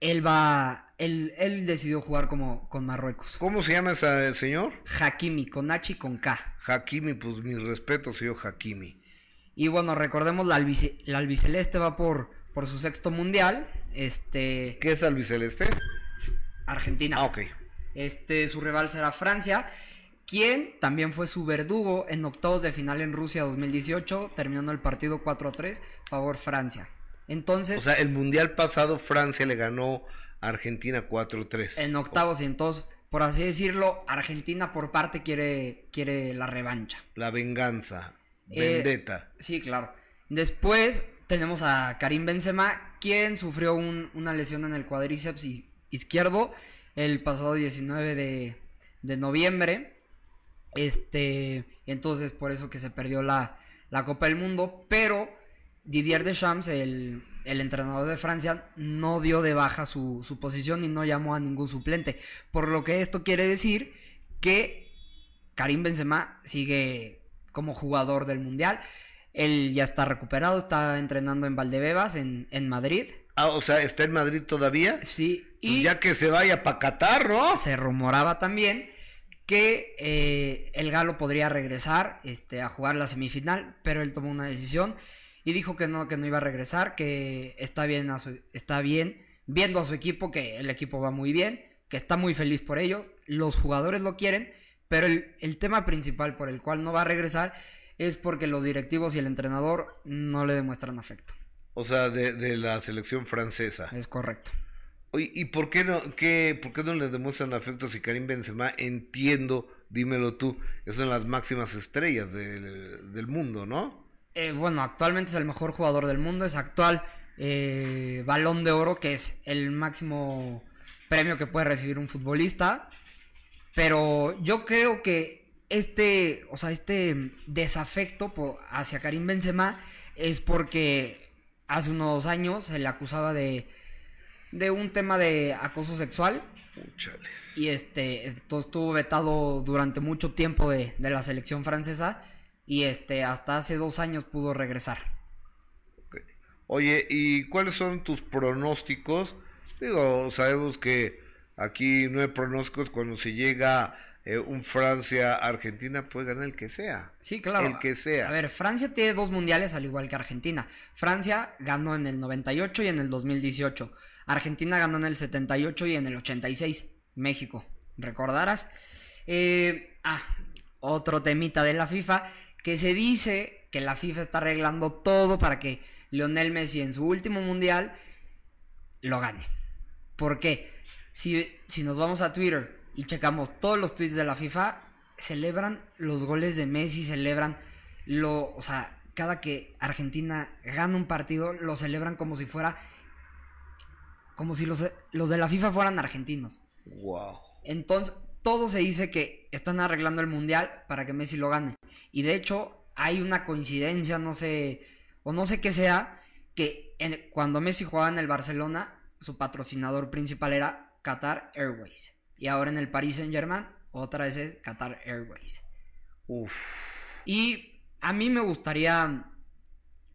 él va, él, él decidió jugar como con Marruecos. ¿Cómo se llama ese señor? Hakimi, con H y con K. Hakimi, pues mi respeto, señor Hakimi. Y bueno, recordemos, la, albice- la albiceleste va por, por su sexto mundial. Este, ¿Qué es albiceleste? Argentina. Ah, ok. Este, su rival será Francia, quien también fue su verdugo en octavos de final en Rusia 2018, terminando el partido 4-3, favor Francia. Entonces, O sea, el mundial pasado Francia le ganó a Argentina 4-3. en octavos y en todos, por así decirlo, Argentina por parte quiere, quiere la revancha. La venganza. Eh, Vendetta. Sí, claro. Después tenemos a Karim Benzema, quien sufrió un- una lesión en el cuádriceps is- izquierdo el pasado 19 de, de noviembre. Este, entonces por eso que se perdió la, la Copa del Mundo, pero Didier Deschamps, el, el entrenador de Francia, no dio de baja su, su posición y no llamó a ningún suplente. Por lo que esto quiere decir que Karim Benzema sigue como jugador del Mundial. Él ya está recuperado, está entrenando en Valdebebas, en, en Madrid. Ah, o sea, ¿está en Madrid todavía? Sí, y ya que se vaya para Qatar, ¿no? se rumoraba también que eh, el Galo podría regresar este, a jugar la semifinal, pero él tomó una decisión y dijo que no, que no iba a regresar, que está bien, a su- está bien viendo a su equipo, que el equipo va muy bien, que está muy feliz por ellos, los jugadores lo quieren, pero el, el tema principal por el cual no va a regresar es porque los directivos y el entrenador no le demuestran afecto. O sea, de, de la selección francesa. Es correcto. ¿Y por qué no, qué, por qué no le demuestran afecto si Karim Benzema, entiendo, dímelo tú, es una de las máximas estrellas del, del mundo, ¿no? Eh, bueno, actualmente es el mejor jugador del mundo, es actual eh, balón de oro, que es el máximo premio que puede recibir un futbolista. Pero yo creo que este, o sea, este desafecto hacia Karim Benzema es porque hace unos años se le acusaba de, de un tema de acoso sexual Puchales. y este esto estuvo vetado durante mucho tiempo de, de la selección francesa y este hasta hace dos años pudo regresar. Ok. Oye, ¿y cuáles son tus pronósticos? Digo, sabemos que aquí no hay pronósticos cuando se llega eh, un Francia-Argentina, puede ganar el que sea. Sí, claro. El que sea. A ver, Francia tiene dos mundiales al igual que Argentina. Francia ganó en el 98 y en el 2018. Argentina ganó en el 78 y en el 86. México, recordarás. Eh, ah, otro temita de la FIFA, que se dice que la FIFA está arreglando todo para que Lionel Messi en su último mundial lo gane. ¿Por qué? Si, si nos vamos a Twitter y checamos todos los tweets de la FIFA, celebran los goles de Messi, celebran lo, o sea, cada que Argentina gana un partido, lo celebran como si fuera, como si los, los de la FIFA fueran argentinos. Wow. Entonces, todo se dice que están arreglando el mundial para que Messi lo gane. Y de hecho, hay una coincidencia, no sé, o no sé qué sea, que en- cuando Messi jugaba en el Barcelona, su patrocinador principal era Qatar Airways. Y ahora en el Paris Saint Germain, otra vez es Qatar Airways. Uf. Y a mí me gustaría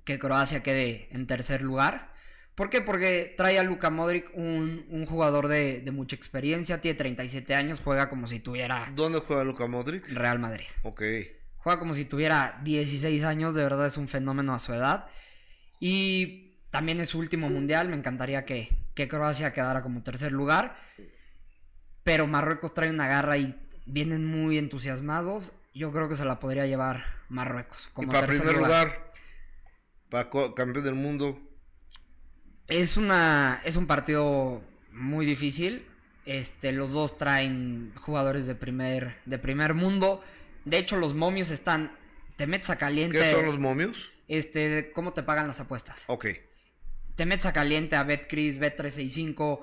que Croacia quede en tercer lugar. ¿Por qué? Porque trae a Luka Modric, un, un jugador de, de mucha experiencia, tiene 37 años, juega como si tuviera ¿Dónde juega Luka Modric? Real Madrid. Ok. Juega como si tuviera 16 años, de verdad es un fenómeno a su edad. Y también es su último mundial, me encantaría que, que Croacia quedara como tercer lugar. Pero Marruecos trae una garra y vienen muy entusiasmados. Yo creo que se la podría llevar Marruecos. Y Como para tercer primer lugar, para co- campeón del mundo, Es una es un partido muy difícil. Este, los dos traen jugadores de primer de primer mundo. De hecho, los momios están te metes a caliente. ¿qué son los momios? Este, ¿cómo te pagan las apuestas? Ok. Te metes a caliente a BetCris, Bet365,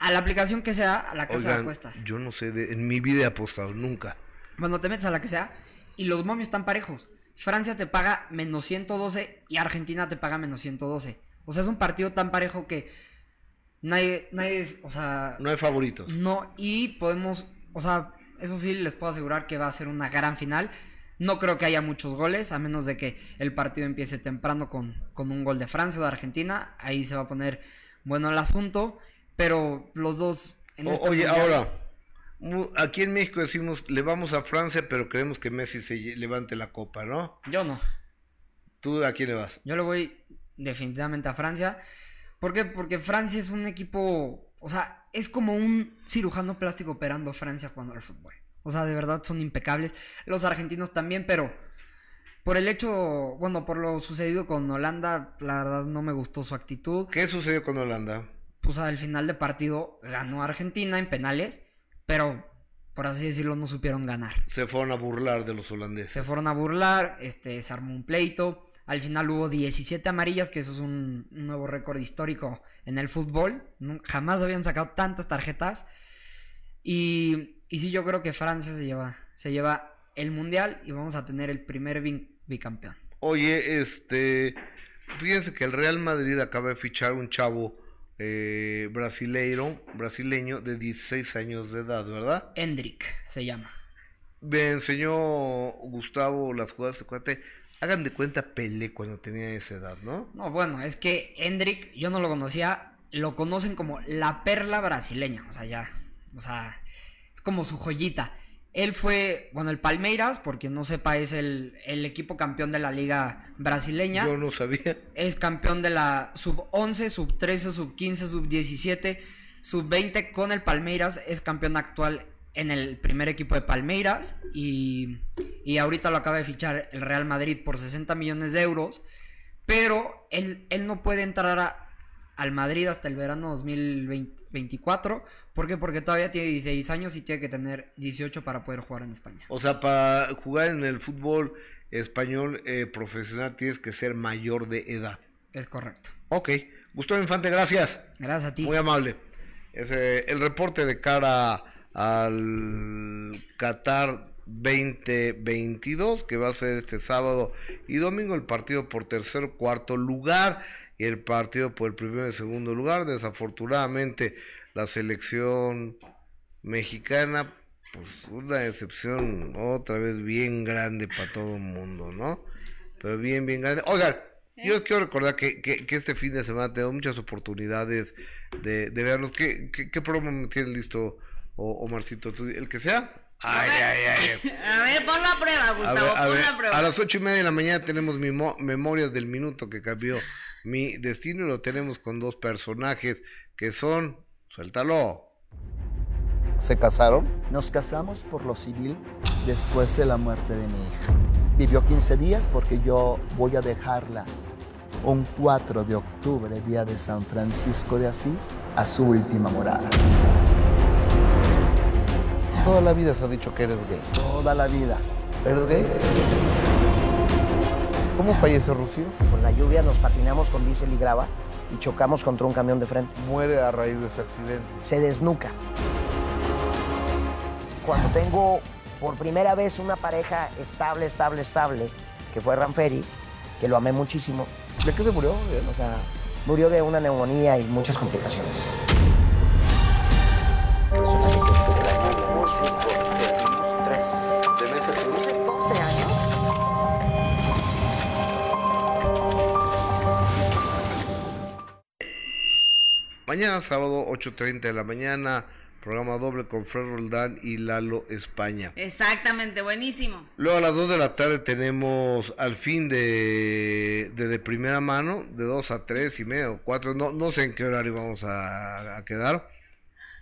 a la aplicación que sea, a la casa de Oigan, apuestas. yo no sé, de- en mi vida he apostado nunca. Bueno, te metes a la que sea y los momios están parejos. Francia te paga menos 112 y Argentina te paga menos 112. O sea, es un partido tan parejo que nadie, nadie, o sea, No hay favoritos. no, y podemos, o sea, eso sí les puedo asegurar que va a ser una gran final. No creo que haya muchos goles, a menos de que el partido empiece temprano con, con un gol de Francia o de Argentina. Ahí se va a poner bueno el asunto. pero los dos... En O- este oye, mundial- ahora, aquí en México decimos, le vamos a Francia, pero queremos que Messi se levante la copa, ¿no? Yo no. ¿Tú a quién le vas? Yo le voy definitivamente a Francia. ¿Por qué? Porque Francia es un equipo, o sea, es como un cirujano plástico operando Francia jugando al fútbol. O sea, de verdad son impecables. Los argentinos también, pero por el hecho, bueno, por lo sucedido con Holanda, la verdad no me gustó su actitud. ¿Qué sucedió con Holanda? Pues al final de partido ganó Argentina en penales, pero por así decirlo no supieron ganar. Se fueron a burlar de los holandeses. Se fueron a burlar, este, se armó un pleito. Al final hubo 17 amarillas, que eso es un, nuevo récord histórico en el fútbol. Jamás habían sacado tantas tarjetas. Y, y sí, yo creo que Francia se lleva, se lleva el mundial y vamos a tener el primer bicampeón. Oye, este, fíjense que el Real Madrid acaba de fichar un chavo eh, brasileiro, brasileño de 16 años de edad, ¿verdad? Hendrik se llama. Me enseñó Gustavo las jugadas de cuate. Hagan de cuenta Pelé cuando tenía esa edad, ¿no? No, bueno, es que Hendrik, yo no lo conocía, lo conocen como la perla brasileña, o sea, ya, o sea, es como su joyita. Él fue, bueno, el Palmeiras, porque no sepa, es el, el equipo campeón de la liga brasileña. Yo no sabía. Es campeón de la sub 11, sub 13, sub 15, sub 17, sub 20 con el Palmeiras. Es campeón actual en el primer equipo de Palmeiras. Y, y ahorita lo acaba de fichar el Real Madrid por 60 millones de euros. Pero él, él no puede entrar a- al Madrid hasta el verano 2024. ¿Por qué? Porque todavía tiene 16 años y tiene que tener 18 para poder jugar en España. O sea, para jugar en el fútbol español eh, profesional tienes que ser mayor de edad. Es correcto. Ok. Gustavo Infante, gracias. Gracias a ti. Muy amable. Ese, el reporte de cara al Qatar 2022, que va a ser este sábado y domingo, el partido por tercer cuarto lugar y el partido por el primero y segundo lugar. Desafortunadamente, la selección mexicana, pues una decepción otra vez bien grande para todo el mundo, ¿no? Pero bien, bien grande. Oigan, yo quiero recordar que, que, que este fin de semana tengo muchas oportunidades de, de verlos. ¿Qué, qué, qué programa me tienes listo, o, Omarcito? ¿Tú, ¿El que sea? Ay, ay, ay. ay. A ver, ponlo a prueba, A Gustavo, ver, a, ver, a prueba. a las ocho y media de la mañana tenemos Memorias del Minuto que cambió mi destino y lo tenemos con dos personajes que son, suéltalo. ¿Se casaron? Nos casamos por lo civil después de la muerte de mi hija. Vivió 15 días porque yo voy a dejarla un 4 de octubre, día de San Francisco de Asís, a su última morada. Toda la vida se ha dicho que eres gay. Toda la vida. ¿Eres gay? ¿Cómo fallece Rocío? Con la lluvia nos patinamos con diésel y grava y chocamos contra un camión de frente. Muere a raíz de ese accidente. Se desnuca. Cuando tengo por primera vez una pareja estable, estable, estable, que fue Ranferi, que lo amé muchísimo, ¿De qué se murió? o sea, murió de una neumonía y muchas complicaciones. Mañana sábado, 8.30 de la mañana, programa doble con Fred Roldán y Lalo España. Exactamente, buenísimo. Luego a las 2 de la tarde tenemos al fin de, de, de primera mano, de 2 a 3 y medio, 4, no, no sé en qué horario vamos a, a quedar.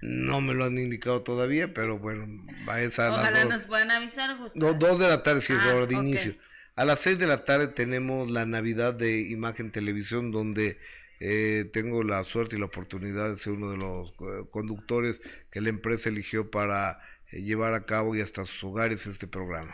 No me lo han indicado todavía, pero bueno, va a las Ojalá nos puedan avisar, Gustavo. No, 2 de la tarde, sí, es Ah, hora de inicio. A las 6 de la tarde tenemos la Navidad de Imagen Televisión, donde eh, tengo la suerte y la oportunidad de ser uno de los eh, conductores que la empresa eligió para eh, llevar a cabo y hasta sus hogares este programa.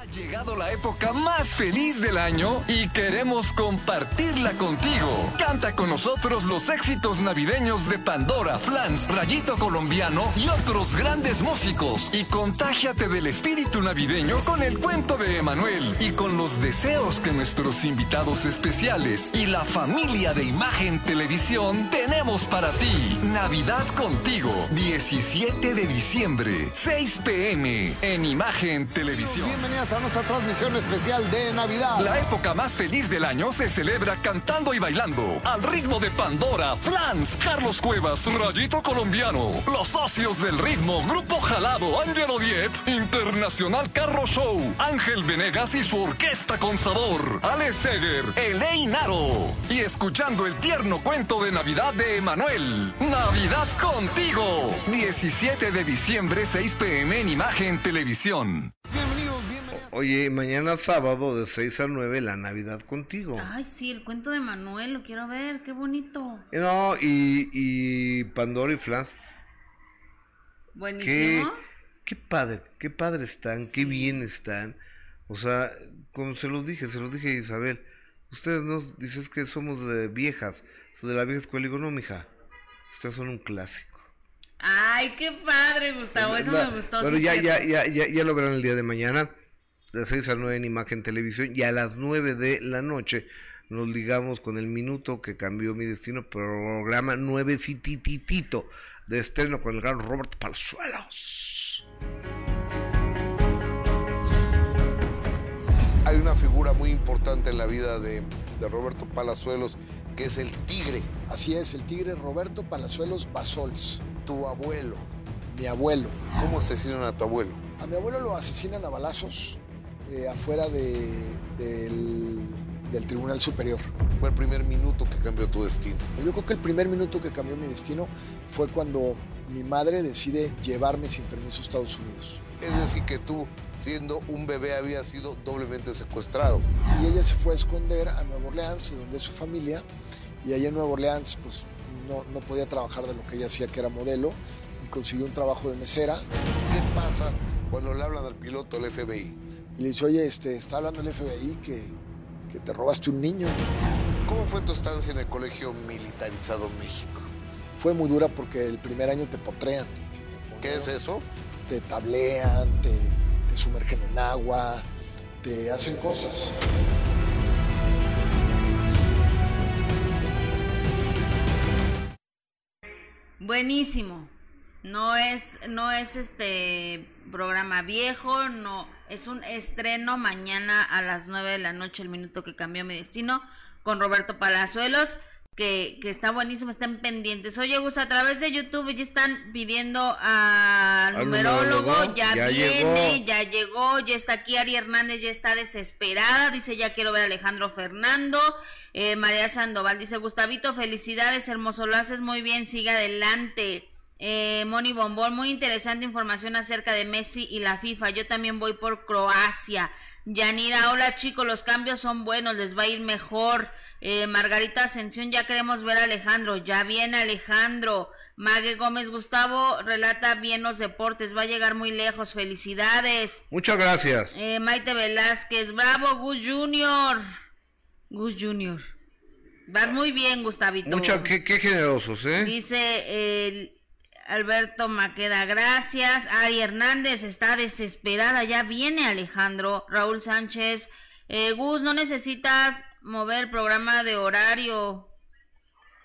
Ha llegado la época más feliz del año y queremos compartirla contigo. Canta con nosotros los éxitos navideños de Pandora, Flans, Rayito Colombiano y otros grandes músicos. Y contágiate del espíritu navideño con el cuento de Emanuel y con los deseos que nuestros invitados especiales y la familia de Imagen Televisión tenemos para ti. Navidad contigo, 17 de diciembre, 6 pm en Imagen Televisión. Bienvenidas a nuestra transmisión especial de Navidad. La época más feliz del año se celebra cantando y bailando al ritmo de Pandora, Flans, Carlos Cuevas, Rayito Colombiano, los socios del ritmo, Grupo Jalado, Angelo Diep, Internacional Carro Show, Ángel Venegas y su orquesta con sabor, Alex Seger, Elei Naro y escuchando el tierno cuento de Navidad de Emanuel. Navidad contigo. 17 de diciembre, 6 pm en Imagen Televisión. Oye, mañana sábado de 6 a 9 la Navidad contigo. Ay, sí, el cuento de Manuel, lo quiero ver, qué bonito. No, y, y Pandora y Flans, Buenísimo. qué padre, qué padre están, qué bien están. O sea, como se los dije, se los dije a Isabel, ustedes nos dices que somos de viejas, de la vieja escuela, digo, no, mija, ustedes son un clásico. Ay, qué padre, Gustavo, eso La- me gustó. Sí, ya, ya, ya, ya, ya lo verán el día de mañana, de 6 a 9 en Imagen Televisión, y a las 9 de la noche nos ligamos con el minuto que cambió mi destino, programa 9 citititito de estreno con el gran Robert Palazuelos. Hay una figura muy importante en la vida de, de Roberto Palazuelos, que es el tigre, Así es, el tigre Roberto Palazuelos Basols, tu abuelo. mi abuelo. ¿Cómo asesinan a tu abuelo? A mi abuelo lo asesinan a balazos eh, afuera de- del, del Tribunal Superior. Fue el primer minuto que cambió tu destino. Yo creo que el primer minuto que cambió mi destino fue cuando mi madre decide llevarme sin permiso a Estados Unidos. Es decir, que tú, siendo un bebé, habías sido doblemente secuestrado. Y ella se fue a esconder a Nueva Orleans, de donde es su familia, y allá en Nueva Orleans pues no, no podía trabajar de lo que ella hacía, que era modelo, y consiguió un trabajo de mesera. ¿Y qué pasa cuando le hablan al piloto del FBI? Y le dice, oye, este, está hablando el FBI que, que te robaste un niño. ¿Cómo fue tu estancia en el colegio militarizado México? Fue muy dura porque el primer año te potrean. ¿Qué es eso? Te tablean, te, te sumergen en agua, te hacen cosas. Buenísimo. No es, no es este programa viejo, no, es un estreno mañana a las 9 de la noche, el minuto que cambió mi destino, con Roberto Palazuelos, que, que está buenísimo, están pendientes. Oye, Gus, a través de YouTube ya están pidiendo al Al numerólogo, numerólogo, ya, ya viene, llegó. ya llegó, ya está aquí Ari Hernández, ya está desesperada, dice ya quiero ver a Alejandro Fernando, eh, María Sandoval dice Gustavito, felicidades, hermoso, lo haces muy bien, sigue adelante. Eh, Moni Bombón, muy interesante información acerca de Messi y la FIFA. Yo también voy por Croacia. Yanira, hola chicos, los cambios son buenos, les va a ir mejor. Eh, Margarita Ascensión, ya queremos ver a Alejandro, ya viene Alejandro. Mague Gómez Gustavo relata bien los deportes, va a llegar muy lejos, felicidades. Muchas gracias. Eh, Maite Velázquez, bravo Gus Junior. Gus Junior. Vas muy bien, Gustavito. Mucha, qué, qué generosos, ¿eh? Dice el Alberto Maqueda, gracias. Ari Hernández está desesperada, ya viene Alejandro. Raúl Sánchez, eh, Gus, no necesitas mover el programa de horario.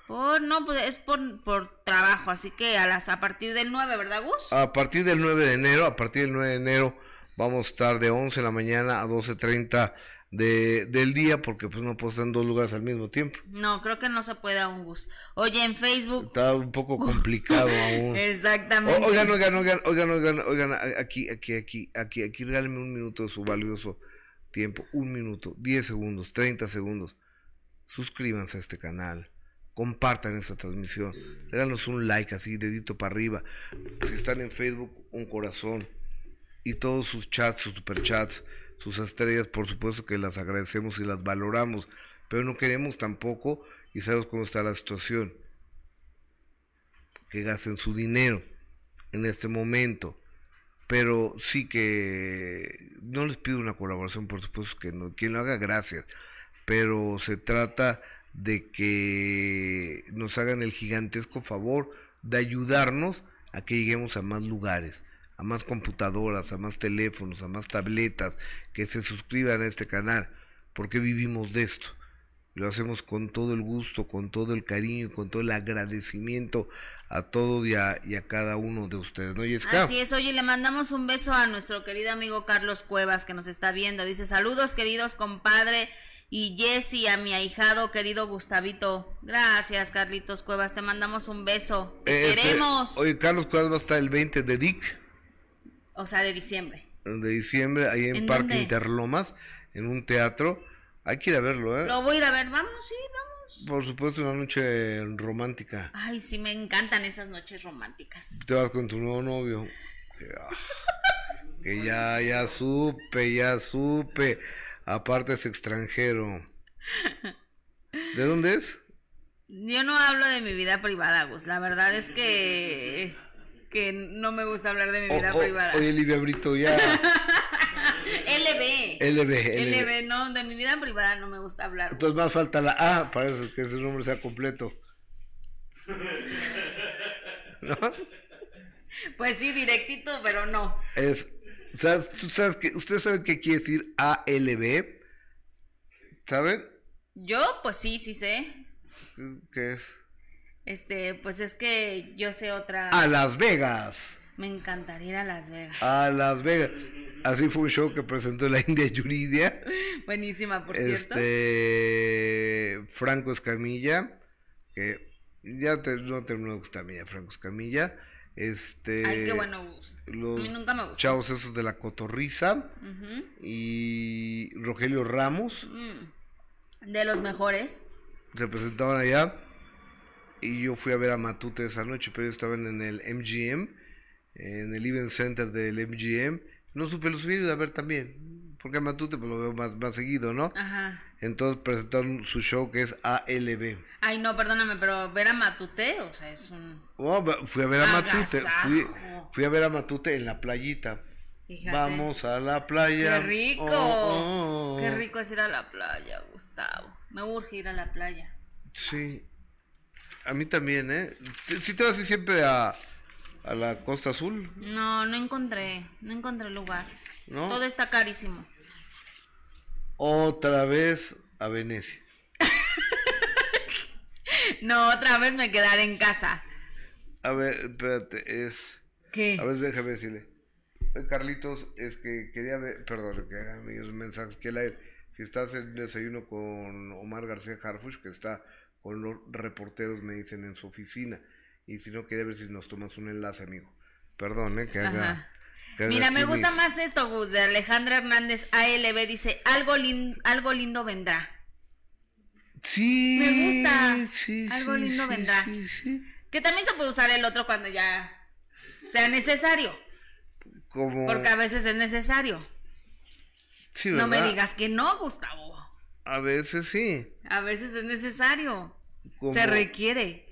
Por, no, pues es por, por trabajo, así que a las a partir del 9, ¿verdad, Gus? A partir del 9 de enero, a partir del 9 de enero, vamos a estar de 11 de la mañana a 12.30 de, del día, porque pues no puedo estar en dos lugares al mismo tiempo. No, creo que no se puede aún, Gus. Oye, en Facebook. Está un poco complicado aún. Exactamente. O- Oigan, oigan, oigan, oigan, oigan, oigan, aquí, aquí, aquí, aquí, aquí, regálenme un minuto de su valioso tiempo, un minuto, 10 segundos, 30 segundos. Suscríbanse a este canal, compartan esta transmisión, regálanos un like así, dedito para arriba. Si están en Facebook, un corazón. Y todos sus chats, sus superchats, sus estrellas, por supuesto que las agradecemos y las valoramos, pero no queremos tampoco, y sabemos cómo está la situación, que gasten su dinero en este momento. Pero sí que no les pido una colaboración, por supuesto que no, quien lo haga, gracias. Pero se trata de que nos hagan el gigantesco favor de ayudarnos a que lleguemos a más lugares, a más computadoras, a más teléfonos, a más tabletas, que se suscriban a este canal, porque vivimos de esto. Lo hacemos con todo el gusto, con todo el cariño y con todo el agradecimiento a todos y a, y a cada uno de ustedes. Así es, oye, le mandamos un beso a nuestro querido amigo Carlos Cuevas que nos está viendo. Dice, saludos queridos compadre y Jessy, a mi ahijado querido Gustavito. Gracias, Carlitos Cuevas, te mandamos un beso. Te Este, queremos. Oye, Carlos Cuevas va a estar el 20 de Dick, O sea, de diciembre. de diciembre, ahí en, ¿En Parque dónde? Interlomas, en un teatro. Hay que ir a verlo, ¿eh? Lo voy a ir a ver, vamos, sí, vamos. Por supuesto, una noche romántica. Ay, sí, me encantan esas noches románticas. Te vas con tu nuevo novio. Que, que ya, ya supe, ya supe. Aparte es extranjero. ¿De dónde es? Yo no hablo de mi vida privada, Gus. La verdad es que que no me gusta hablar de mi O- vida o- privada. oye, Livia Brito, ya. LB. LB, LB. No, de mi vida privada no me gusta hablar. Entonces más falta la A para eso, que ese nombre sea completo. ¿No? Pues sí, directito, pero no. Es, ¿sabes, tú sabes que, ¿Ustedes saben qué quiere decir ALB? ¿Saben? Yo, pues sí, sí sé. ¿Qué es? Este, pues es que yo sé otra. A Las Vegas. Me encantaría ir a Las Vegas. A Las Vegas. Así fue un show que presentó la India Yuridia. Buenísima, por cierto. Este. Franco Escamilla. Que ya te- no terminó de gustarme ya, Franco Escamilla. Este. Ay, qué bueno. Los A mí nunca me chavos esos de la cotorriza. Y Rogelio Ramos. Mm. De los mejores. se presentaban allá y yo fui a ver a Matute esa noche, pero ellos estaban en el MGM, en el Event Center del MGM. No supe, los fui a ver también, porque a Matute pues lo veo más, más seguido, ¿no? Ajá. Entonces presentaron su show que es ALB. Ay, no, perdóname, pero ver a Matute, o sea, es un. Oh, fui a ver a Matute, fui, fui a ver a Matute en la playita. Fíjate. Vamos a la playa. ¡Qué rico! Oh, oh, oh. Qué rico es ir a la playa, Gustavo. Me urge ir a la playa. Sí. A mí también, ¿eh? Sí te vas así siempre a, a la Costa Azul, No, no encontré, no encontré lugar. ¿no? Todo está carísimo. Otra vez a Venecia. No, otra vez me quedaré en casa. A ver, espérate, es... ¿Qué? A ver, déjame decirle. Carlitos, es que quería ver, perdón, que hagan mis mensajes que la si estás en desayuno con Omar García Harfush, que está con los reporteros, me dicen en su oficina, y si no, quería ver si nos tomas un enlace, amigo. Perdón, eh, que haga... Mira, me gusta mis- más esto, Gus, de Alejandra Hernández ALB. Dice, algo, lin- algo lindo vendrá. Sí. Me gusta. sí, Algo sí, lindo sí, vendrá. sí, sí. Que también se puede usar el otro cuando ya sea necesario. Como... Porque a veces es necesario. Sí, No me digas que no, Gustavo. A veces sí. A veces es necesario. Como- Se requiere.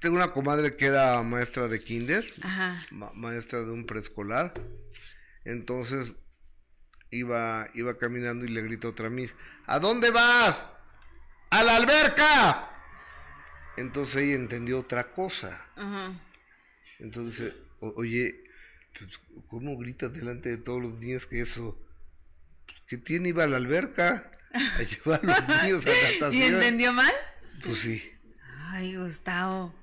Tengo una comadre que era maestra de kinder, Ajá. ma- maestra de un preescolar. Entonces iba, iba caminando y le gritó otra mis, ¿a dónde vas? ¡A la alberca! Entonces ella entendió otra cosa. Ajá. Entonces, oye, pues, ¿cómo gritas delante de todos los niños que eso? ¿Qué tiene? Iba a la alberca a llevar a los niños a natación. ¿Y entendió mal? Pues sí, Ay, Gustavo.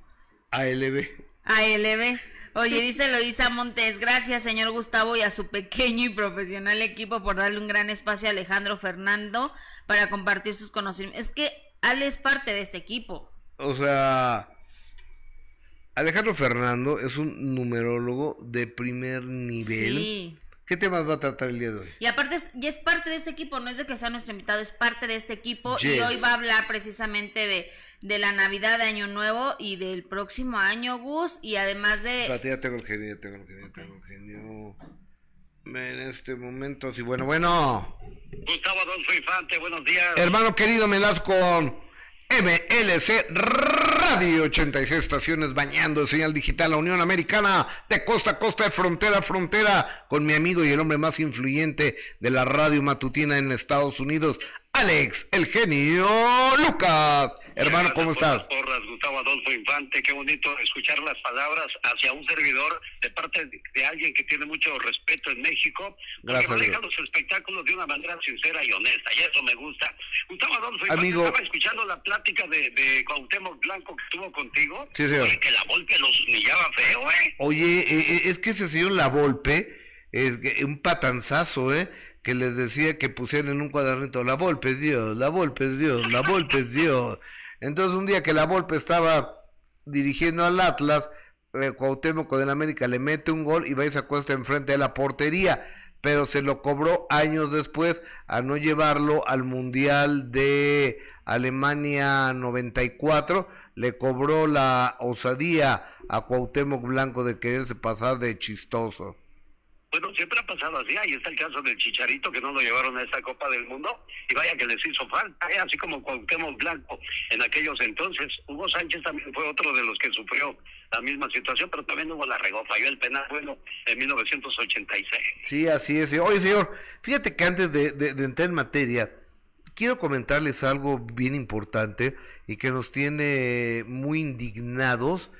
ALB. ALB. Oye, dice Loisa Montes, gracias señor Gustavo y a su pequeño y profesional equipo por darle un gran espacio a Alejandro Fernando para compartir sus conocimientos. Es que Ale es parte de este equipo. O sea, Alejandro Fernando es un numerólogo de primer nivel. Sí. ¿Qué temas va a tratar el día de hoy? Y aparte es, ya es parte de este equipo, no es de que sea nuestro invitado, es parte de este equipo y hoy va a hablar precisamente de, de la Navidad de Año Nuevo y del próximo año, Gus, y además de... Espérate, ya tengo el genio, ya tengo el genio, ya tengo el genio. En este momento, sí, bueno, bueno. Gustavo Adolfo Infante, buenos días. Hermano querido, me das con MLC Radio 86 estaciones bañando señal digital la Unión Americana de costa a costa de frontera a frontera con mi amigo y el hombre más influyente de la radio matutina en Estados Unidos, Alex, el genio Lucas. Hermano, ¿cómo estás? Porras, Gustavo Adolfo Infante, qué bonito escuchar las palabras hacia un servidor de parte de, alguien que tiene mucho respeto en México, que maneja los espectáculos de una manera sincera y honesta, y eso me gusta. Gustavo Adolfo Infante, Amigo, estaba escuchando la plática de, de Cuauhtémoc Blanco que estuvo contigo, sí, señor. que la Volpe los humillaba feo, ¿eh? Oye, eh, eh, es que ese señor La Volpe es un patanzazo, ¿eh? que les decía que pusieran en un cuadernito, la Volpe es Dios, la Volpe es Dios, la Volpe es Dios. Entonces un día que la Volpe estaba dirigiendo al Atlas, eh, Cuauhtémoc del América le mete un gol y va y se acuesta enfrente de la portería, pero se lo cobró años después a no llevarlo al Mundial de Alemania 94, le cobró la osadía a Cuauhtémoc Blanco de quererse pasar de chistoso. Bueno, siempre ha pasado así. Ahí está el caso del Chicharito, que no lo llevaron a esta Copa del Mundo. Y vaya que les hizo falta, ¿eh? así como Cuauhtémoc Blanco en aquellos entonces. Hugo Sánchez también fue otro de los que sufrió la misma situación, pero también hubo la regó, falló el penal bueno en 1986. Sí, así es. Oye, señor, fíjate que antes de entrar en materia, quiero comentarles algo bien importante y que nos tiene muy indignados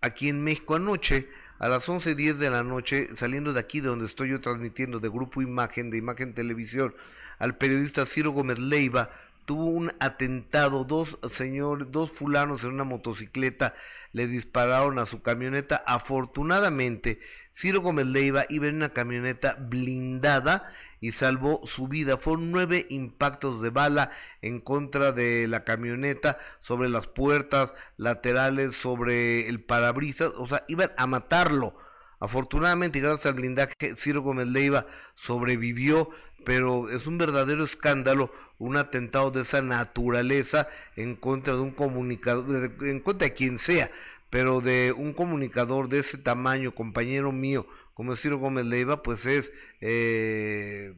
aquí en México anoche a las 11.10 de la noche, saliendo de aquí de donde estoy yo transmitiendo de Grupo Imagen, de Imagen Televisión, al periodista Ciro Gómez Leiva, tuvo un atentado, dos señores, dos fulanos en una motocicleta le dispararon a su camioneta. Afortunadamente, Ciro Gómez Leiva iba en una camioneta blindada y salvó su vida. Fueron nueve impactos de bala en contra de la camioneta, sobre las puertas laterales, sobre el parabrisas, o sea, iban a matarlo. Afortunadamente, gracias al blindaje, Ciro Gómez Leiva sobrevivió, pero es un verdadero escándalo un atentado de esa naturaleza en contra de un comunicador, en contra de quien sea, pero de un comunicador de ese tamaño, compañero mío, como Ciro Gómez Leiva, pues es, eh,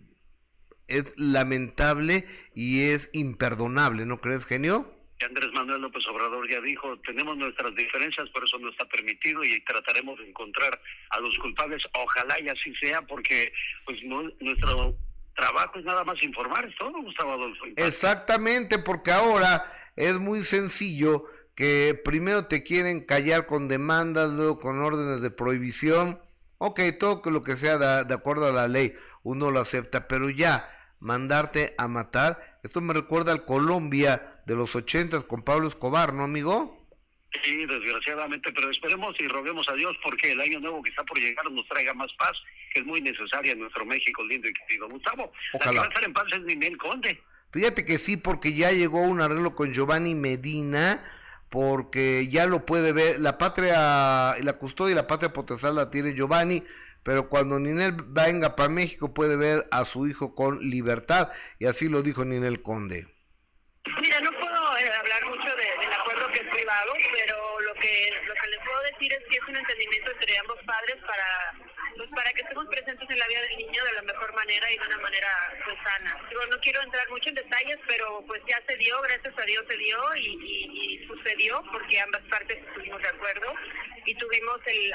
es lamentable y es imperdonable, ¿no crees, genio? Andrés Manuel López Obrador ya dijo, tenemos nuestras diferencias, por eso no está permitido y trataremos de encontrar a los culpables. Ojalá y así sea, porque pues nuestro trabajo es nada más informar, es todo, Gustavo Adolfo. Exactamente, porque ahora es muy sencillo que primero te quieren callar con demandas, luego con órdenes de prohibición Ok, todo lo que sea de, acuerdo a la ley, uno lo acepta, pero ya mandarte a matar, esto me recuerda al Colombia de los ochentas con Pablo Escobar, ¿no, amigo? Sí, desgraciadamente, pero esperemos y roguemos a Dios porque el año nuevo que está por llegar nos traiga más paz, que es muy necesaria en nuestro México lindo y querido. Gustavo, Ojalá. la que va a estar en paz es Ninel Conde. Fíjate que sí, porque ya llegó un arreglo con Giovanni Medina, porque ya lo puede ver, la patria, la custodia y la patria potestad la tiene Giovanni, pero cuando Ninel venga para México puede ver a su hijo con libertad, y así lo dijo Ninel Conde. Mira, no puedo eh, hablar mucho del acuerdo que es privado, pero lo que, lo que les puedo decir es que es un entendimiento entre ambos padres para pues para que estemos presentes en la vida del niño de la mejor manera y de una manera pues sana. no quiero entrar mucho en detalles, pero pues ya se dio, gracias a Dios se dio y, sucedió porque ambas partes estuvimos de acuerdo y tuvimos el,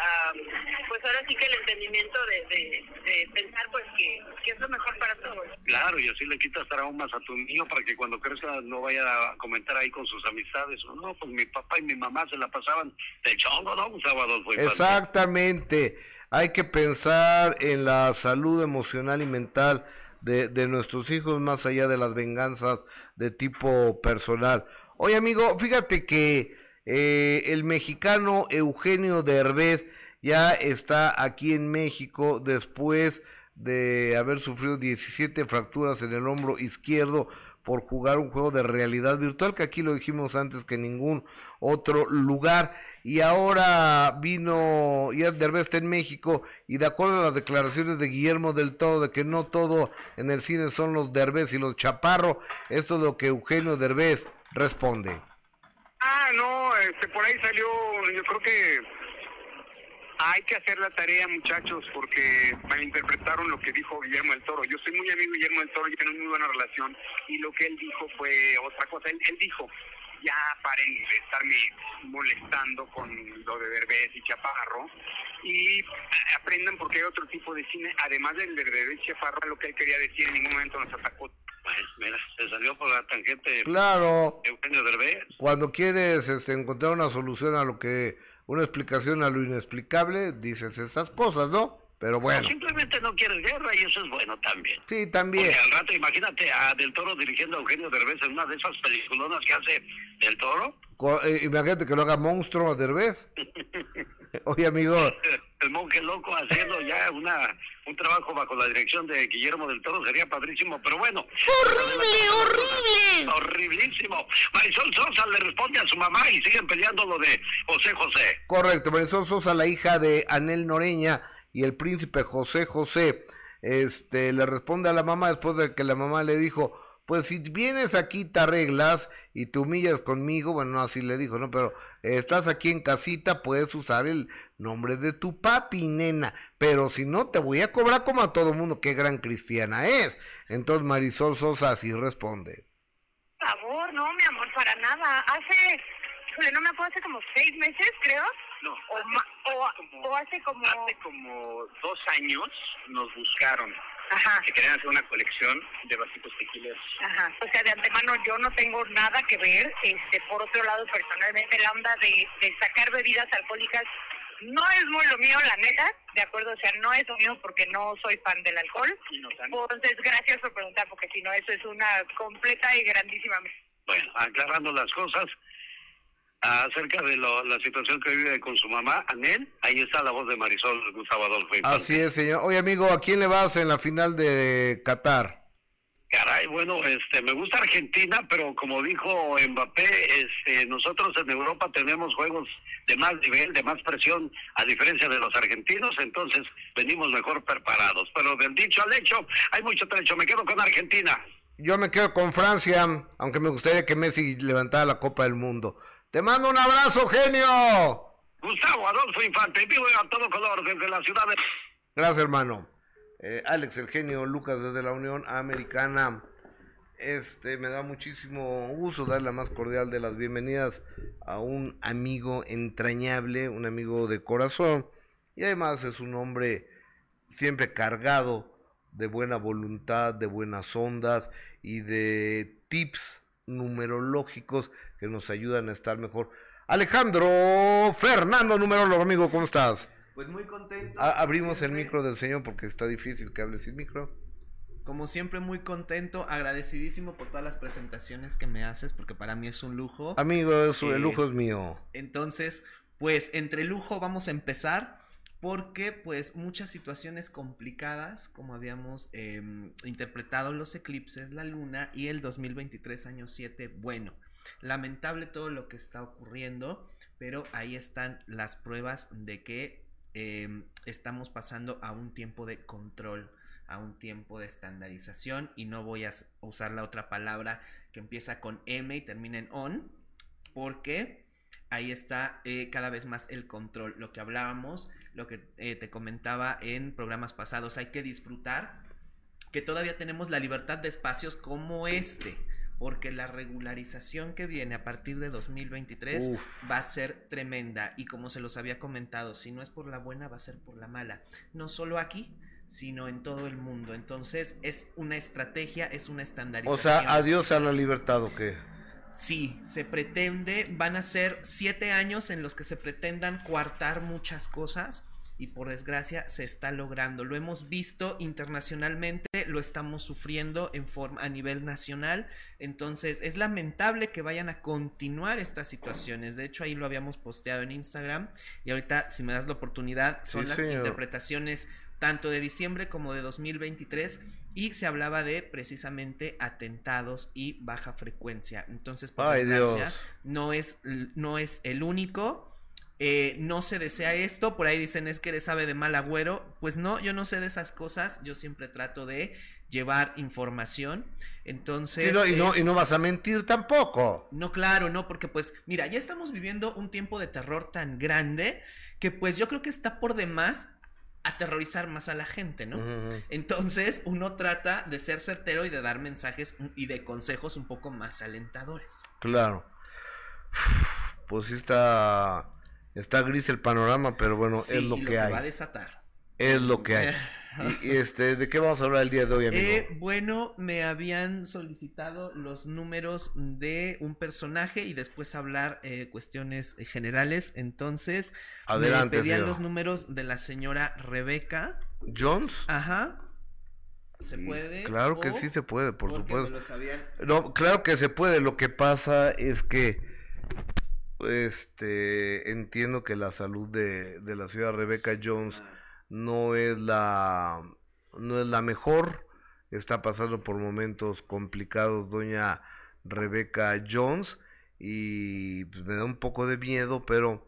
pues ahora sí que el entendimiento de, pensar pues que, es lo mejor para todos. Claro, y así le quitas traumas a tu niño para que cuando crezca no vaya a comentar ahí con sus amistades, no, pues mi papá y mi mamá se la pasaban de chongo, ¿no? Un sábado fue Exactamente hay que pensar en la salud emocional y mental de, nuestros hijos más allá de las venganzas de tipo personal. Oye amigo, fíjate que eh, el mexicano Eugenio Derbez ya está aquí en México después de haber sufrido 17 fracturas en el hombro izquierdo por jugar un juego de realidad virtual, que aquí lo dijimos antes que en ningún otro lugar y ahora vino ya Derbez está en México y de acuerdo a las declaraciones de Guillermo del Toro de que no todo en el cine son los Derbez y los Chaparro, esto es lo que Eugenio Derbez responde. Ah, no, este, por ahí salió, yo creo que hay que hacer la tarea, muchachos, porque malinterpretaron lo que dijo Guillermo del Toro. Yo soy muy amigo de Guillermo del Toro y tenemos muy buena relación y lo que él dijo fue otra cosa. él dijo, ya paren de estarme molestando con lo de Derbez y Chaparro y aprendan porque hay otro tipo de cine, además del de Derbez y Chaparro, lo que él quería decir en ningún momento nos atacó mira, se salió por la tangente. Claro. Eugenio Derbez. Cuando quieres este, encontrar una solución a lo que, una explicación a lo inexplicable, dices esas cosas, ¿no? Pero bueno. simplemente no quieres guerra y eso es bueno también. Sí, también. Porque al rato, imagínate a Del Toro dirigiendo a Eugenio Derbez en una de esas peliculonas que hace Del Toro. Eh, imagínate que lo haga monstruo a Derbez. Oye, amigo. El monje loco haciendo ya una un trabajo bajo la dirección de Guillermo del Toro sería padrísimo, pero bueno. ¡Horrible, horrible! Horriblísimo. Marisol Sosa le responde a su mamá y siguen peleando lo de José José. Correcto, Marisol Sosa, la hija de Anel Noreña y el príncipe José José, este, le responde a la mamá después de que la mamá le dijo, pues si vienes aquí te arreglas y te humillas conmigo, bueno, no así le dijo, ¿no? Pero estás aquí en casita, puedes usar el nombre de tu papi, nena, pero si no te voy a cobrar como a todo mundo, qué gran cristiana es. Entonces Marisol Sosa así responde. Favor, no, mi amor, para nada. Hace, no me acuerdo, hace como seis meses, creo, no, o, o, hace como... Hace como dos años nos buscaron. Ajá. Que querían hacer una colección de vasitos tequileros. Ajá. O sea, de antemano yo no tengo nada que ver. Este, por otro lado, personalmente, la onda de, de sacar bebidas alcohólicas no es muy lo mío, la neta, de acuerdo, o sea, no es lo mío porque no soy fan del alcohol. Entonces, gracias por preguntar, porque si no, eso es una completa y grandísima. Bueno, aclarando las cosas, acerca de la situación que vive con su mamá, Anel. Ahí está la voz de Marisol Gustavo Adolfo. Así es, señor. Oye, amigo, ¿a quién le vas en la final de Qatar? Caray, bueno, este, me gusta Argentina, pero como dijo Mbappé, este, nosotros en Europa tenemos juegos de más nivel, de más presión, a diferencia de los argentinos, entonces venimos mejor preparados. Pero del dicho al hecho, hay mucho trecho. Me quedo con Argentina. Yo me quedo con Francia, aunque me gustaría que Messi levantara la Copa del Mundo. Te mando un abrazo, genio. Gustavo Adolfo Infante, vivo a todo color desde la ciudad de... Gracias, hermano. Eh, Alex, el genio, Lucas desde la Unión Americana. Este, me da muchísimo gusto darle la más cordial de las bienvenidas a un amigo entrañable, un amigo de corazón. Y además es un hombre siempre cargado de buena voluntad, de buenas ondas y de tips numerológicos que nos ayudan a estar mejor. Alejandro Fernando, numerólogo, amigo, ¿cómo estás? Pues muy contento. abrimos el micro del señor porque está difícil que hable sin micro. Como siempre, muy contento, agradecidísimo por todas las presentaciones que me haces, porque para mí es un lujo. Amigo, el eh, lujo es mío. Entonces, pues entre lujo vamos a empezar porque pues muchas situaciones complicadas, como habíamos em, interpretado los eclipses, la luna y el 2023 año 7, bueno, lamentable todo lo que está ocurriendo, pero ahí están las pruebas de que em, estamos pasando a un tiempo de control, a un tiempo de estandarización y no voy a usar la otra palabra que empieza con M y termina en on, porque ahí está eh, cada vez más el control, lo que hablábamos lo que eh, te comentaba en programas pasados, hay que disfrutar que todavía tenemos la libertad de espacios como este, porque la regularización que viene a partir de 2023 va a ser tremenda y como se los había comentado, si no es por la buena va a ser por la mala, no solo aquí, sino en todo el mundo. Entonces es una estrategia, es una estandarización. O sea, adiós a la libertad o qué? Sí, se pretende, van a ser siete años en los que se pretendan coartar muchas cosas y por desgracia se está logrando. Lo hemos visto internacionalmente, lo estamos sufriendo en forma a nivel nacional. Entonces es lamentable que vayan a continuar estas situaciones. De hecho ahí lo habíamos posteado en Instagram y ahorita si me das la oportunidad son las interpretaciones tanto de diciembre como de 2023 y se hablaba de precisamente atentados y baja frecuencia. Entonces, por desgracia, no es, no es el único. Eh, no se desea esto, por ahí dicen es que eres sabe de mal agüero. Pues no, yo no sé de esas cosas, yo siempre trato de llevar información. Entonces. y, no, y no vas a mentir tampoco. No, claro, no, porque pues, mira, ya estamos viviendo un tiempo de terror tan grande que pues yo creo que está por demás aterrorizar más a la gente, ¿no? Entonces uno trata de ser certero y de dar mensajes y de consejos un poco más alentadores. Claro. Pues sí está, está gris el panorama, pero bueno, es lo que, hay. va a desatar. Es lo que hay. Y, este, ¿de qué vamos a hablar el día de hoy, amigo? Eh, bueno, me habían solicitado los números de un personaje y después hablar eh, cuestiones eh, generales. Entonces, Adelante, me pedían señor. los números de la señora Rebeca. ¿Jones? Ajá. ¿Se puede? Claro que ¿O sí se puede, por supuesto. me los habían- No, claro que se puede. Lo que pasa es que este entiendo que la salud de, de la señora Rebecca Jones no es la no es la mejor. Está pasando por momentos complicados doña Rebecca Jones y pues, me da un poco de miedo, pero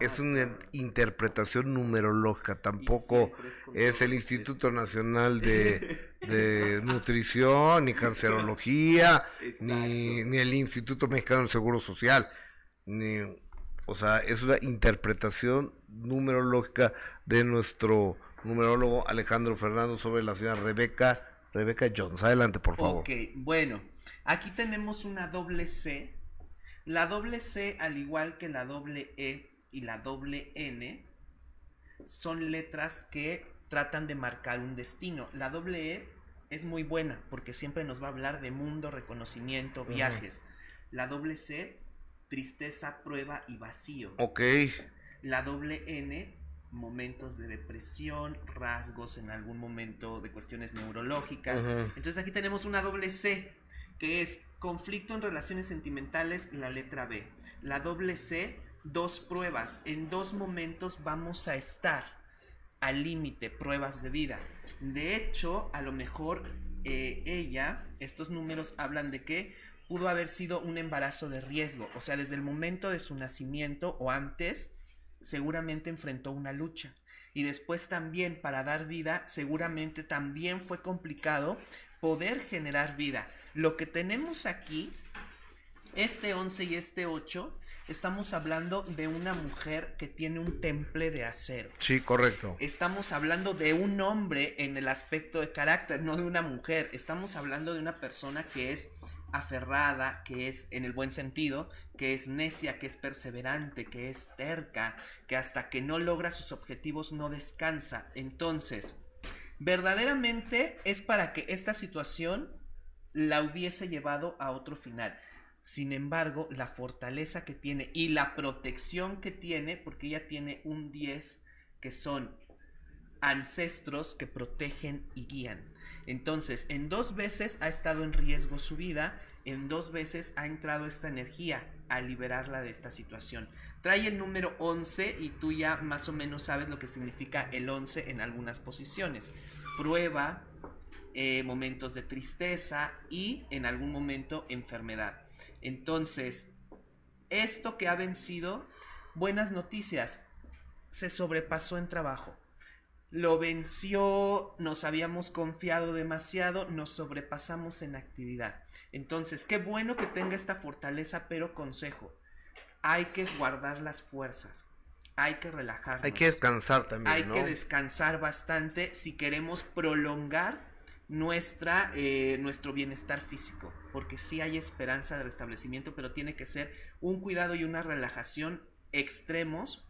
es una interpretación numerológica, tampoco es el Instituto Nacional de, de Nutrición, ni Cancerología, ni, ni el Instituto Mexicano del Seguro Social, ni, o sea, es una interpretación numerológica de nuestro numerólogo Alejandro Fernando sobre la señora Rebeca, Rebeca Jones. Adelante, por favor. Ok, bueno, aquí tenemos una doble C. La doble C, al igual que la doble E y la doble N, son letras que tratan de marcar un destino. La doble E es muy buena porque siempre nos va a hablar de mundo, reconocimiento, viajes. La doble C, tristeza, prueba y vacío. Ok, La doble N, momentos de depresión, rasgos en algún momento de cuestiones neurológicas. Entonces aquí tenemos una doble C, que es conflicto en relaciones sentimentales, la letra B. La doble C, dos pruebas. En dos momentos vamos a estar al límite, pruebas de vida. De hecho, a lo mejor eh, ella, estos números hablan de que pudo haber sido un embarazo de riesgo. O sea, desde el momento de su nacimiento o antes, seguramente enfrentó una lucha. Y después también para dar vida, seguramente también fue complicado poder generar vida. Lo que tenemos aquí, este 11 y este 8, estamos hablando de una mujer que tiene un temple de acero. sí, correcto. Estamos hablando de un hombre en el aspecto de carácter, no de una mujer. Estamos hablando de una persona que es aferrada, que es en el buen sentido, que es necia, que es perseverante, que es terca, que hasta que no logra sus objetivos no descansa. Entonces, verdaderamente es para que esta situación la hubiese llevado a otro final. Sin embargo, la fortaleza que tiene y la protección que tiene, porque ella tiene un 10 que son ancestros que protegen y guían. Entonces, en dos veces ha estado en riesgo su vida, en dos veces ha entrado esta energía a liberarla de esta situación. Trae el número 11 y tú ya más o menos sabes lo que significa el 11 en algunas posiciones. Prueba, eh, momentos de tristeza y en algún momento enfermedad. Entonces, esto que ha vencido, buenas noticias, se sobrepasó en trabajo. Lo venció, nos habíamos confiado demasiado, nos sobrepasamos en actividad. Entonces, qué bueno que tenga esta fortaleza, pero consejo, hay que guardar las fuerzas, hay que relajarnos. Hay que descansar también, Hay ¿no? que descansar bastante si queremos prolongar nuestra, eh, nuestro bienestar físico, porque sí hay esperanza de restablecimiento, pero tiene que ser un cuidado y una relajación extremos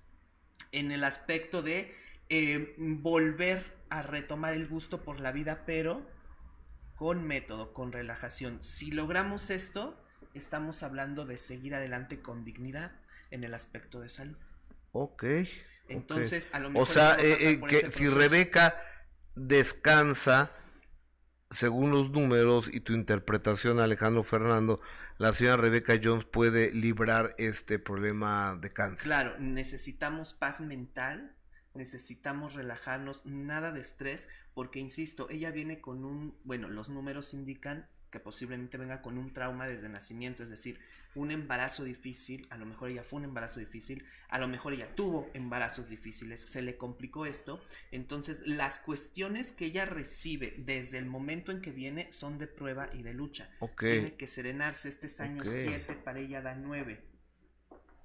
en el aspecto de eh, volver a retomar el gusto por la vida, pero con método, con relajación. Si logramos esto, estamos hablando de seguir adelante con dignidad en el aspecto de salud. Ok. Entonces, a lo mejor O sea, eh, eh, que si. Rebeca descansa, según los números y tu interpretación, Alejandro Fernando, la señora Rebeca Jones puede librar este problema de cáncer. Claro, necesitamos paz mental, necesitamos relajarnos, nada de estrés, porque insisto, ella viene con un, bueno, los números indican que posiblemente venga con un trauma desde nacimiento, es decir, un embarazo difícil, a lo mejor ella fue un embarazo difícil, a lo mejor ella tuvo embarazos difíciles, se le complicó esto, entonces las cuestiones que ella recibe desde el momento en que viene son de prueba y de lucha. Tiene que serenarse, este es año Ok. 7, para ella da 9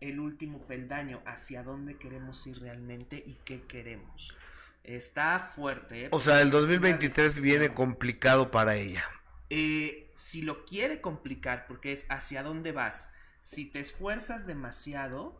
el último peldaño, hacia dónde queremos ir realmente y qué queremos. Está fuerte. ¿eh? O sea, el Porque es una 2023 viene complicado para ella. Eh, si lo quiere complicar, porque es hacia dónde vas, si te esfuerzas demasiado,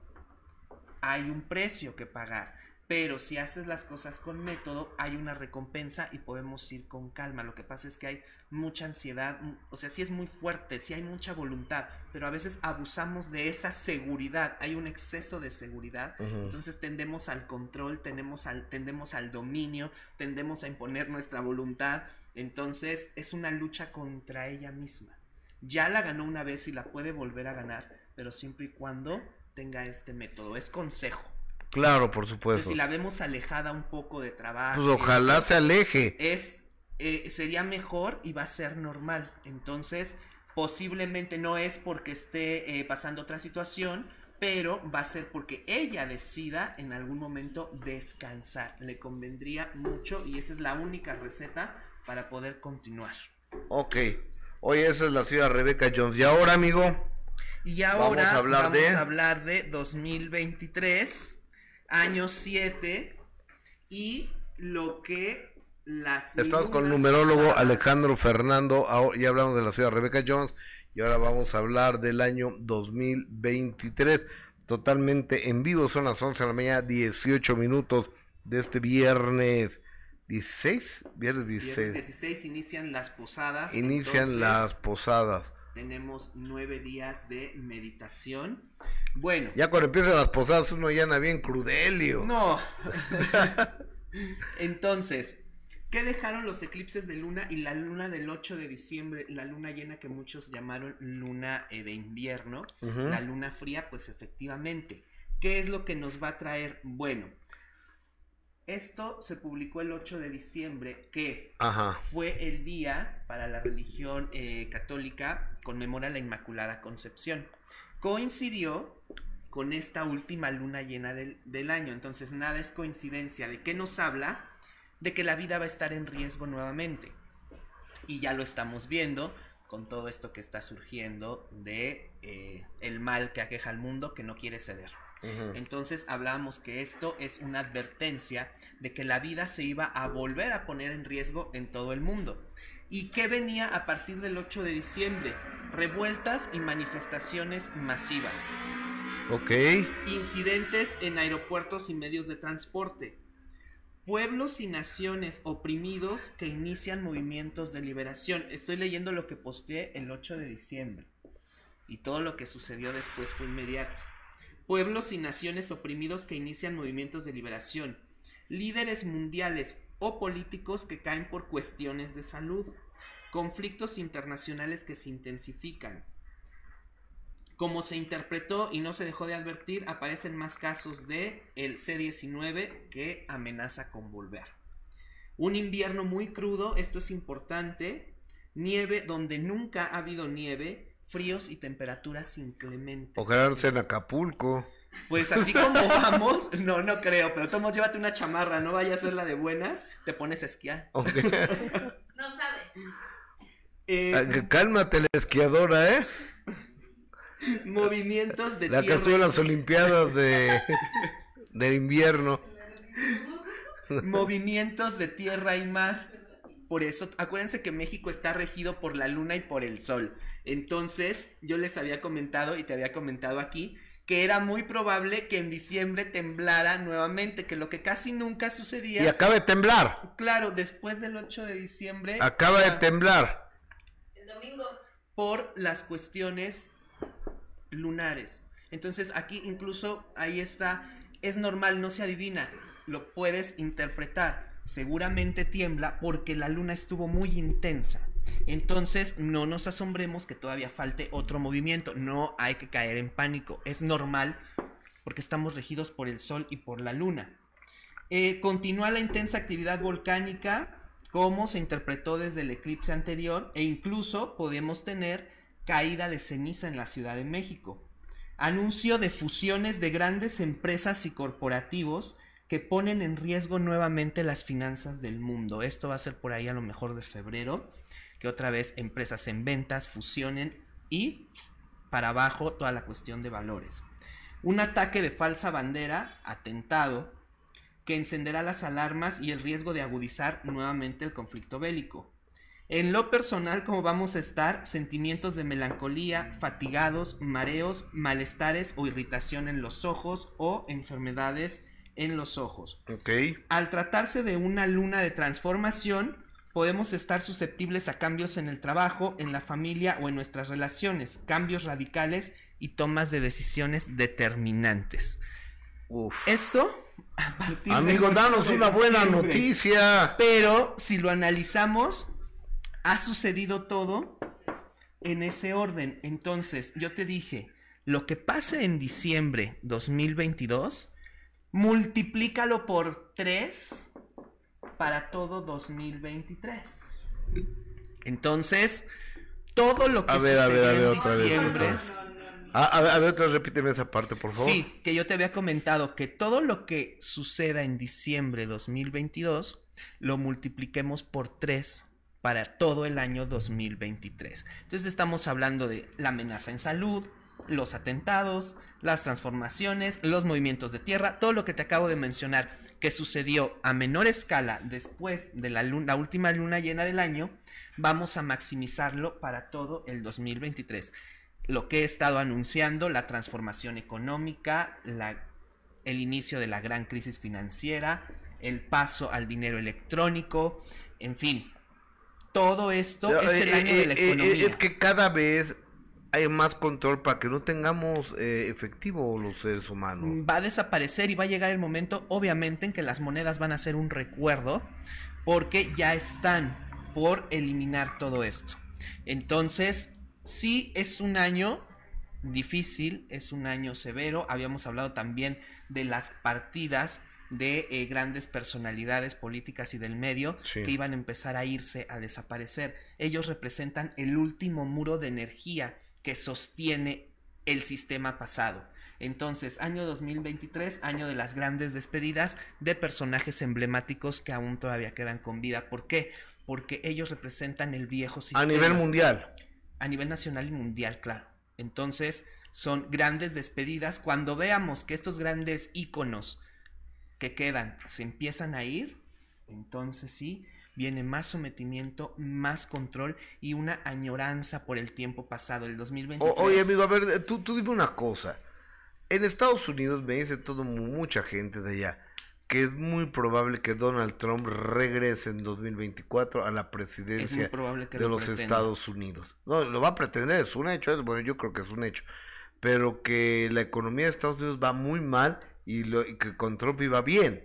hay un precio que pagar. Pero si haces las cosas con método, hay una recompensa y podemos ir con calma. Lo que pasa es que hay mucha ansiedad, o sea, sí es muy fuerte, sí hay mucha voluntad, pero a veces abusamos de esa seguridad, hay un exceso de seguridad, entonces tendemos al control, tendemos al, tendemos al dominio, tendemos a imponer nuestra voluntad, entonces es una lucha contra ella misma. Ya la ganó una vez y la puede volver a ganar, pero siempre y cuando tenga este método, es consejo. Claro, por supuesto. Entonces, si la vemos alejada un poco de trabajo. Pues ojalá se aleje. Es, eh, sería mejor y va a ser normal. Entonces, posiblemente no es porque esté eh, pasando otra situación, pero va a ser porque ella decida en algún momento descansar. Le convendría mucho y esa es la única receta para poder continuar. Ok. Oye, esa es la ciudad Rebeca Jones. ¿Y ahora, amigo? Y ahora vamos a hablar, de... A hablar de 2023 año 7 y lo que las... Estamos con el numerólogo Alejandro Fernando, ya hablamos de la ciudad Rebeca Jones y ahora vamos a hablar del año 2023, totalmente en vivo, son las 11 de la mañana, 18 minutos de este viernes 16, viernes 16. Viernes 16 inician las posadas. Inician las posadas tenemos nueve días de meditación. Bueno. Ya cuando empiezan las posadas uno ya anda bien crudelio. No. Entonces, ¿qué dejaron los eclipses de luna y la luna del 8 de diciembre, la luna llena que muchos llamaron luna eh, de invierno, la luna fría? Pues efectivamente, ¿qué es lo que nos va a traer? Bueno, esto se publicó el 8 de diciembre, que fue el día para la religión eh, católica, conmemora la Inmaculada Concepción. Coincidió con esta última luna llena del, del año, entonces nada es coincidencia. ¿De qué nos habla? De que la vida va a estar en riesgo nuevamente. Y ya lo estamos viendo con todo esto que está surgiendo de eh, el mal que aqueja al mundo que no quiere ceder. Entonces hablábamos que esto es una advertencia de que la vida se iba a volver a poner en riesgo en todo el mundo. ¿Y qué venía a partir del 8 de diciembre? Revueltas y manifestaciones masivas. Ok. Incidentes en aeropuertos y medios de transporte. Pueblos y naciones oprimidos que inician movimientos de liberación. Estoy leyendo lo que posteé el 8 de diciembre. Y todo lo que sucedió después fue inmediato pueblos y naciones oprimidos que inician movimientos de liberación, líderes mundiales o políticos que caen por cuestiones de salud, conflictos internacionales que se intensifican. Como se interpretó y no se dejó de advertir, aparecen más casos de el C-19 que amenaza con volver. Un invierno muy crudo, esto es importante, nieve donde nunca ha habido nieve, fríos y temperaturas inclementes. O quedarse en Acapulco. Pues así como vamos, no, no creo, pero Tomás, llévate una chamarra, no vaya a ser la de buenas, te pones a esquiar. no sabe. Eh, cálmate la esquiadora, ¿eh? Movimientos de La que estuvo en las Olimpiadas de, de invierno. Movimientos de tierra y mar. Por eso, acuérdense que México está regido por la luna y por el sol. Entonces, yo les había comentado y te había comentado aquí que era muy probable que en diciembre temblara nuevamente, que lo que casi nunca sucedía. Y acaba de temblar. Claro, después del 8 de diciembre. Acaba de temblar. El domingo. Por las cuestiones lunares. Entonces aquí incluso ahí está, es normal, no se adivina, lo puedes interpretar. Seguramente tiembla porque la luna estuvo muy intensa. Entonces, no nos asombremos que todavía falte otro movimiento. No hay que caer en pánico. Es normal porque estamos regidos por el Sol y por la Luna. Eh, continúa la intensa actividad volcánica como se interpretó desde el eclipse anterior e incluso podemos tener caída de ceniza en la Ciudad de México. Anuncio de fusiones de grandes empresas y corporativos que ponen en riesgo nuevamente las finanzas del mundo. Esto va a ser por ahí a lo mejor de febrero que otra vez empresas en ventas fusionen y para abajo toda la cuestión de valores. Un ataque de falsa bandera, atentado, que encenderá las alarmas y el riesgo de agudizar nuevamente el conflicto bélico. En lo personal, como vamos a estar, sentimientos de melancolía, fatigados, mareos, malestares o irritación en los ojos o enfermedades en los ojos. Ok. Al tratarse de una luna de transformación, podemos estar susceptibles a cambios en el trabajo, en la familia o en nuestras relaciones, cambios radicales y tomas de decisiones determinantes. Esto, a partir Amigo, del danos 8 de una buena noticia. Pero si lo analizamos, ha sucedido todo en ese orden. Entonces, yo te dije, lo que pase en diciembre 2022, multiplícalo por 3 para todo 2023. Entonces, todo lo que A ver, a ver, a ver, en otra vez, diciembre... otra vez. Ah, a ver, a ver, otra vez, repíteme esa parte, por favor. Sí, que yo te había comentado que todo lo que suceda en diciembre 2022 lo multipliquemos por 3 para todo el año 2023. Entonces estamos hablando de la amenaza en salud, los atentados, las transformaciones, los movimientos de tierra, todo lo que te acabo de mencionar que sucedió a menor escala después de la, luna, la última luna llena del año, vamos a maximizarlo para todo el 2023 lo que he estado anunciando, la transformación económica, la- el inicio de la gran crisis financiera, el paso al dinero electrónico, en fin, todo esto es el eh, año de la eh, eh, economía. Es que cada vez hay más control para que no tengamos eh, efectivo los seres humanos. va a desaparecer y va a llegar el momento, obviamente, en que las monedas van a ser un recuerdo, porque ya están por eliminar todo esto. Entonces, sí es un año difícil, es un año severo. Habíamos hablado también de las partidas de eh, grandes personalidades políticas y del medio Sí. que iban a empezar a irse, a desaparecer. Ellos representan el último muro de energía que sostiene el sistema pasado. Entonces, año 2023, año de las grandes despedidas de personajes emblemáticos que aún todavía quedan con vida. ¿Por qué? Porque ellos representan el viejo sistema. A nivel mundial. A nivel nacional y mundial, claro. Entonces, son grandes despedidas. Cuando veamos que estos grandes íconos que quedan se empiezan a ir, entonces sí, viene más sometimiento, más control y una añoranza por el tiempo pasado, el 2023. O- oye, amigo, a ver, eh, tú, tú dime una cosa. En Estados Unidos me dice todo mucha gente de allá que es muy probable que Donald Trump regrese en 2024 a la presidencia que de lo los pretenda. Estados Unidos. No, lo va a pretender, es un hecho, bueno, yo creo que es un hecho. Pero que la economía de Estados Unidos va muy mal y, lo, y que con Trump iba bien.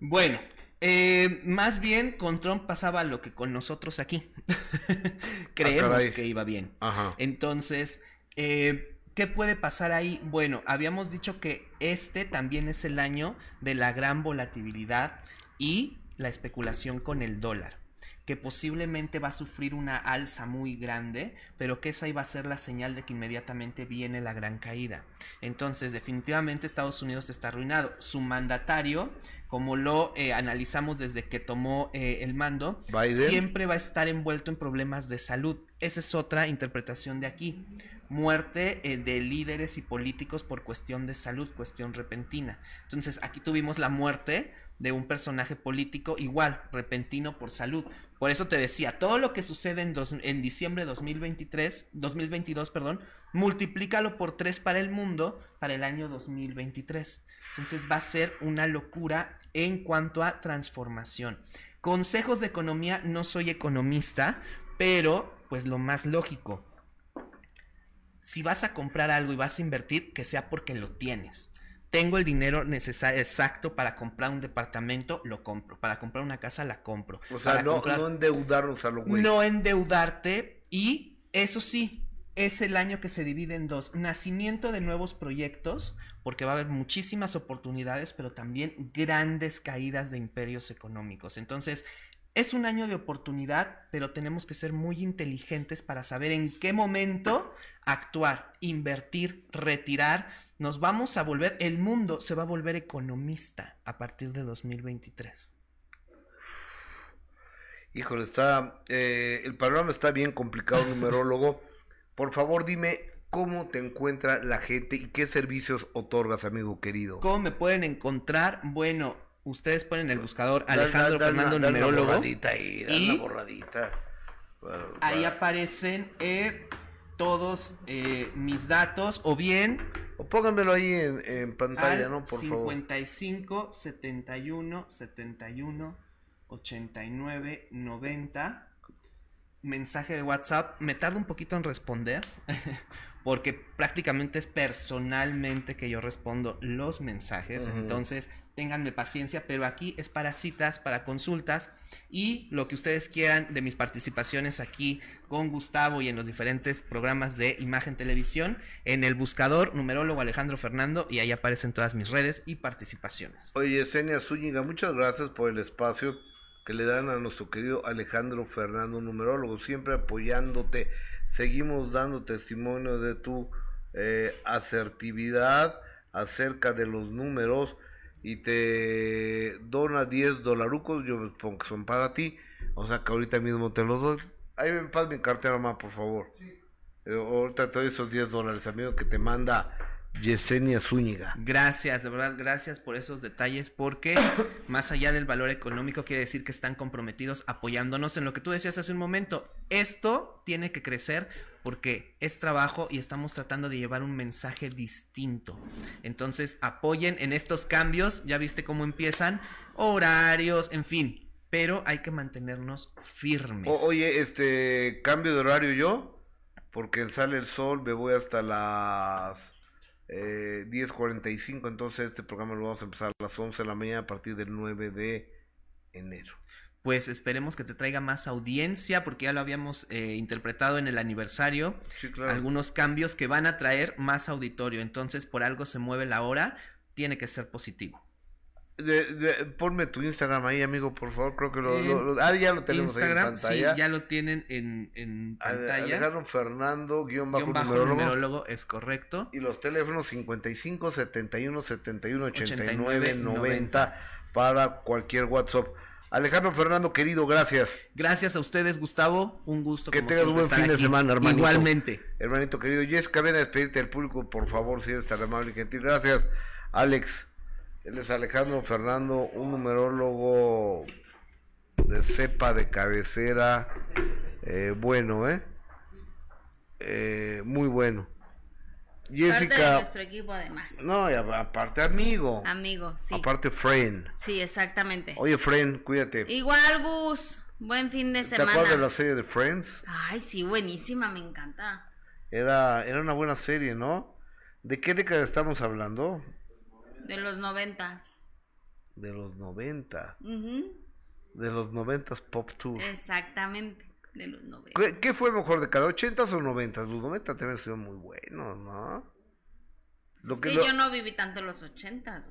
Bueno, eh, más bien con Trump pasaba lo que con nosotros aquí. Creemos Ah, que iba bien. Ajá. Entonces, eh, ¿qué puede pasar ahí? Bueno, habíamos dicho que este también es el año de la gran volatilidad y la especulación con el dólar que posiblemente va a sufrir una alza muy grande, pero que esa iba a ser la señal de que inmediatamente viene la gran caída. Entonces, definitivamente Estados Unidos está arruinado. Su mandatario, como lo eh, analizamos desde que tomó eh, el mando, Biden. siempre va a estar envuelto en problemas de salud. Esa es otra interpretación de aquí. Muerte eh, de líderes y políticos por cuestión de salud, cuestión repentina. Entonces, aquí tuvimos la muerte de un personaje político igual, repentino por salud. Por eso te decía, todo lo que sucede en, dos- en diciembre de 2023, 2022, perdón, multiplícalo por tres para el mundo para el año 2023. Entonces va a ser una locura en cuanto a transformación. Consejos de economía, no soy economista, pero pues lo más lógico, si vas a comprar algo y vas a invertir, que sea porque lo tienes. Tengo el dinero necesario, exacto para comprar un departamento, lo compro. Para comprar una casa, la compro. O sea, Para no, comprar- no endeudarnos a lo güey. no endeudarte y eso sí, es el año que se divide en dos. Nacimiento de nuevos proyectos, porque va a haber muchísimas oportunidades, pero también grandes caídas de imperios económicos. Entonces, es un año de oportunidad, pero tenemos que ser muy inteligentes para saber en qué momento actuar, invertir, retirar. Nos vamos a volver, el mundo se va a volver economista a partir de 2023. Híjole, está. eh, el panorama está bien complicado, numerólogo. Por favor, dime cómo te encuentra la gente y qué servicios otorgas, amigo querido. ¿Cómo me pueden encontrar? Bueno, ustedes ponen el buscador Da- da- Alejandro da Fernando Numerólogo. borradita ahí, y una borradita. Bueno, ahí aparecen eh, todos eh, mis datos o bien pónganmelo ahí en, en pantalla, al ¿no? Por 55 71 71 89 90 mensaje de WhatsApp. Me tarda un poquito en responder porque prácticamente es personalmente que yo respondo los mensajes. Entonces, ténganme paciencia, pero aquí es para citas, para consultas y lo que ustedes quieran de mis participaciones aquí con Gustavo y en los diferentes programas de Imagen Televisión, en el buscador numerólogo Alejandro Fernando y ahí aparecen todas mis redes y participaciones. Oye, Yesenia Zúñiga, muchas gracias por el espacio que le dan a nuestro querido Alejandro Fernando, numerólogo, siempre apoyándote. Seguimos dando testimonio de tu eh, asertividad acerca de los números y te dona 10 dolarucos, yo supongo que son para ti, o sea que ahorita mismo te los doy. Ahí me pasa mi cartera más, por favor. Eh, ahorita te doy esos 10 dólares, amigo, que te manda Yesenia Zúñiga. Gracias, de verdad, gracias por esos detalles, porque más allá del valor económico, quiere decir que están comprometidos apoyándonos en lo que tú decías hace un momento. Esto tiene que crecer porque es trabajo y estamos tratando de llevar un mensaje distinto. Entonces, apoyen en estos cambios, ya viste cómo empiezan, horarios, en fin, pero hay que mantenernos firmes. O- oye, este, cambio de horario yo, porque Sale el Sol me voy hasta las eh, 10.45, entonces este programa lo vamos a empezar a las 11 de la mañana a partir del 9 de enero. pues esperemos que te traiga más audiencia, porque ya lo habíamos eh, interpretado en el aniversario. Sí, claro. Algunos cambios que van a traer más auditorio. Entonces, por algo se mueve la hora, tiene que ser positivo. De- de- ponme tu Instagram ahí, amigo, por favor, creo que lo... Lo- lo- ah, ya lo tenemos Instagram, ahí en pantalla. sí, ya lo tienen en, en pantalla. Alejandro Fernando, guion bajo, Guión bajo numerólogo. numerólogo, es correcto. Y los teléfonos 55 71 71 89 89, 90 para cualquier WhatsApp. Alejandro Fernando, querido, gracias. Gracias a ustedes, Gustavo. Un gusto. Que como tengas siempre, buen fin de aquí. semana, hermanito. Igualmente. Hermanito querido. Jessica, ven a despedirte del público, por favor, si eres tan amable y gentil. Gracias, Alex. Él es Alejandro Fernando, un numerólogo de cepa de cabecera. eh, bueno, ¿eh? Eh, Muy bueno. Parte de Jessica. nuestro equipo además. No, y aparte amigo. Amigo, sí. Aparte friend. Sí, exactamente. Oye, friend, cuídate. Igual, Gus. Buen fin de ¿Te acuerdas de la semana. serie de Friends? Ay, sí, buenísima, me encanta. Era, era una buena serie, ¿no? ¿De qué década estamos hablando? De los noventas. De los 90. Ujú, De los 90 Pop Tour. Exactamente, de los noventas. ¿Qué, qué fue mejor de cada 80 o 90? Los 90 también sido muy buenos, ¿no? Lo es que que lo- yo no viví tanto los ochentas.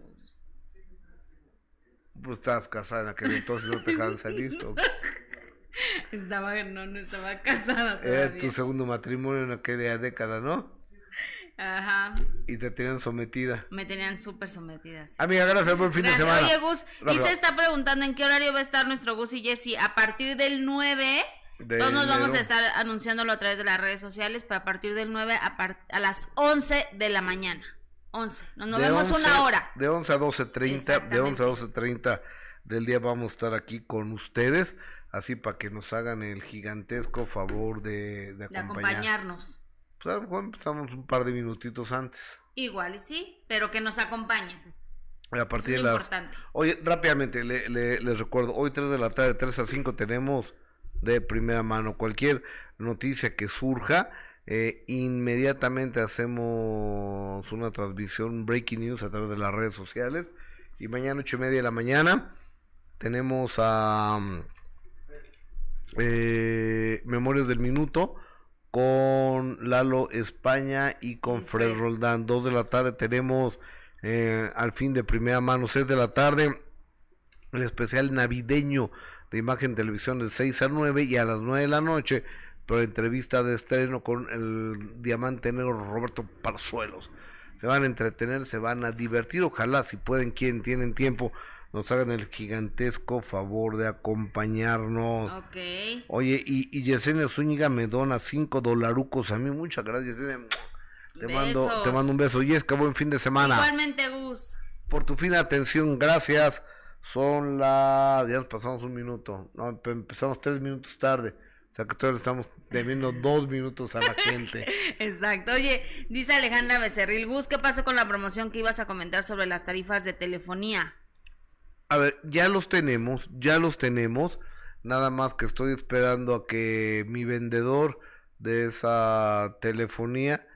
Pues estabas casada en aquel entonces, no te dejaban salir. ¿no? Estaba, no, no estaba casada Era tu segundo matrimonio en aquella década, ¿no? Ajá, Y te tenían sometida. me tenían súper sometida. sí. Amiga, gracias, buen fin Gracias. de semana. Oye, Gus, y se está preguntando en qué horario va a estar nuestro Gus y Jessy. A partir del 9, De todos nos vamos a estar anunciándolo a través de las redes sociales, pero a partir del 9 a, a las 11 de la mañana. 11. Nos 11 una hora. De 11 a 12.30, de 11 a 12.30 del día vamos a estar aquí con ustedes, así para que nos hagan el gigantesco favor de, de De acompañar. acompañarnos. Pues a lo mejor empezamos un par de minutitos antes. Igual sí, pero que nos acompañen. A partir es de las... importante. Oye, rápidamente, le- le- les recuerdo, hoy 3 de la tarde, 3 a 5 tenemos de primera mano cualquier noticia que surja. eh, inmediatamente hacemos una transmisión breaking news a través de las redes sociales. Y mañana, ocho y media de la mañana, tenemos a mm, eh, Memorias del Minuto con Lalo España y con Fred Roldán. Dos de la tarde tenemos eh, al fin de primera mano, seis de la tarde, el especial navideño de Imagen Televisión de 6 a 9 y a las 9 de la noche, pero entrevista de estreno con el diamante negro Roberto Parzuelos. Se van a entretener, se van a divertir, ojalá si pueden, quien tienen tiempo, nos hagan el gigantesco favor de acompañarnos. Ok. Oye, y, y Yesenia Zúñiga me dona 5 dolarucos a mí, muchas gracias Yesenia. Te mando, te mando un beso. Yesca, buen fin de semana. Igualmente, Gus. Por tu fina atención, gracias. Son las... Ya nos pasamos un minuto. No, empe- empezamos tres minutos tarde. O sea que todavía estamos debiendo dos minutos a la gente. Exacto. Oye, dice Alejandra Becerril Gus, ¿qué pasó con la promoción que ibas a comentar sobre las tarifas de telefonía? A ver, ya los tenemos, ya los tenemos. Nada más que estoy esperando a que mi vendedor de esa telefonía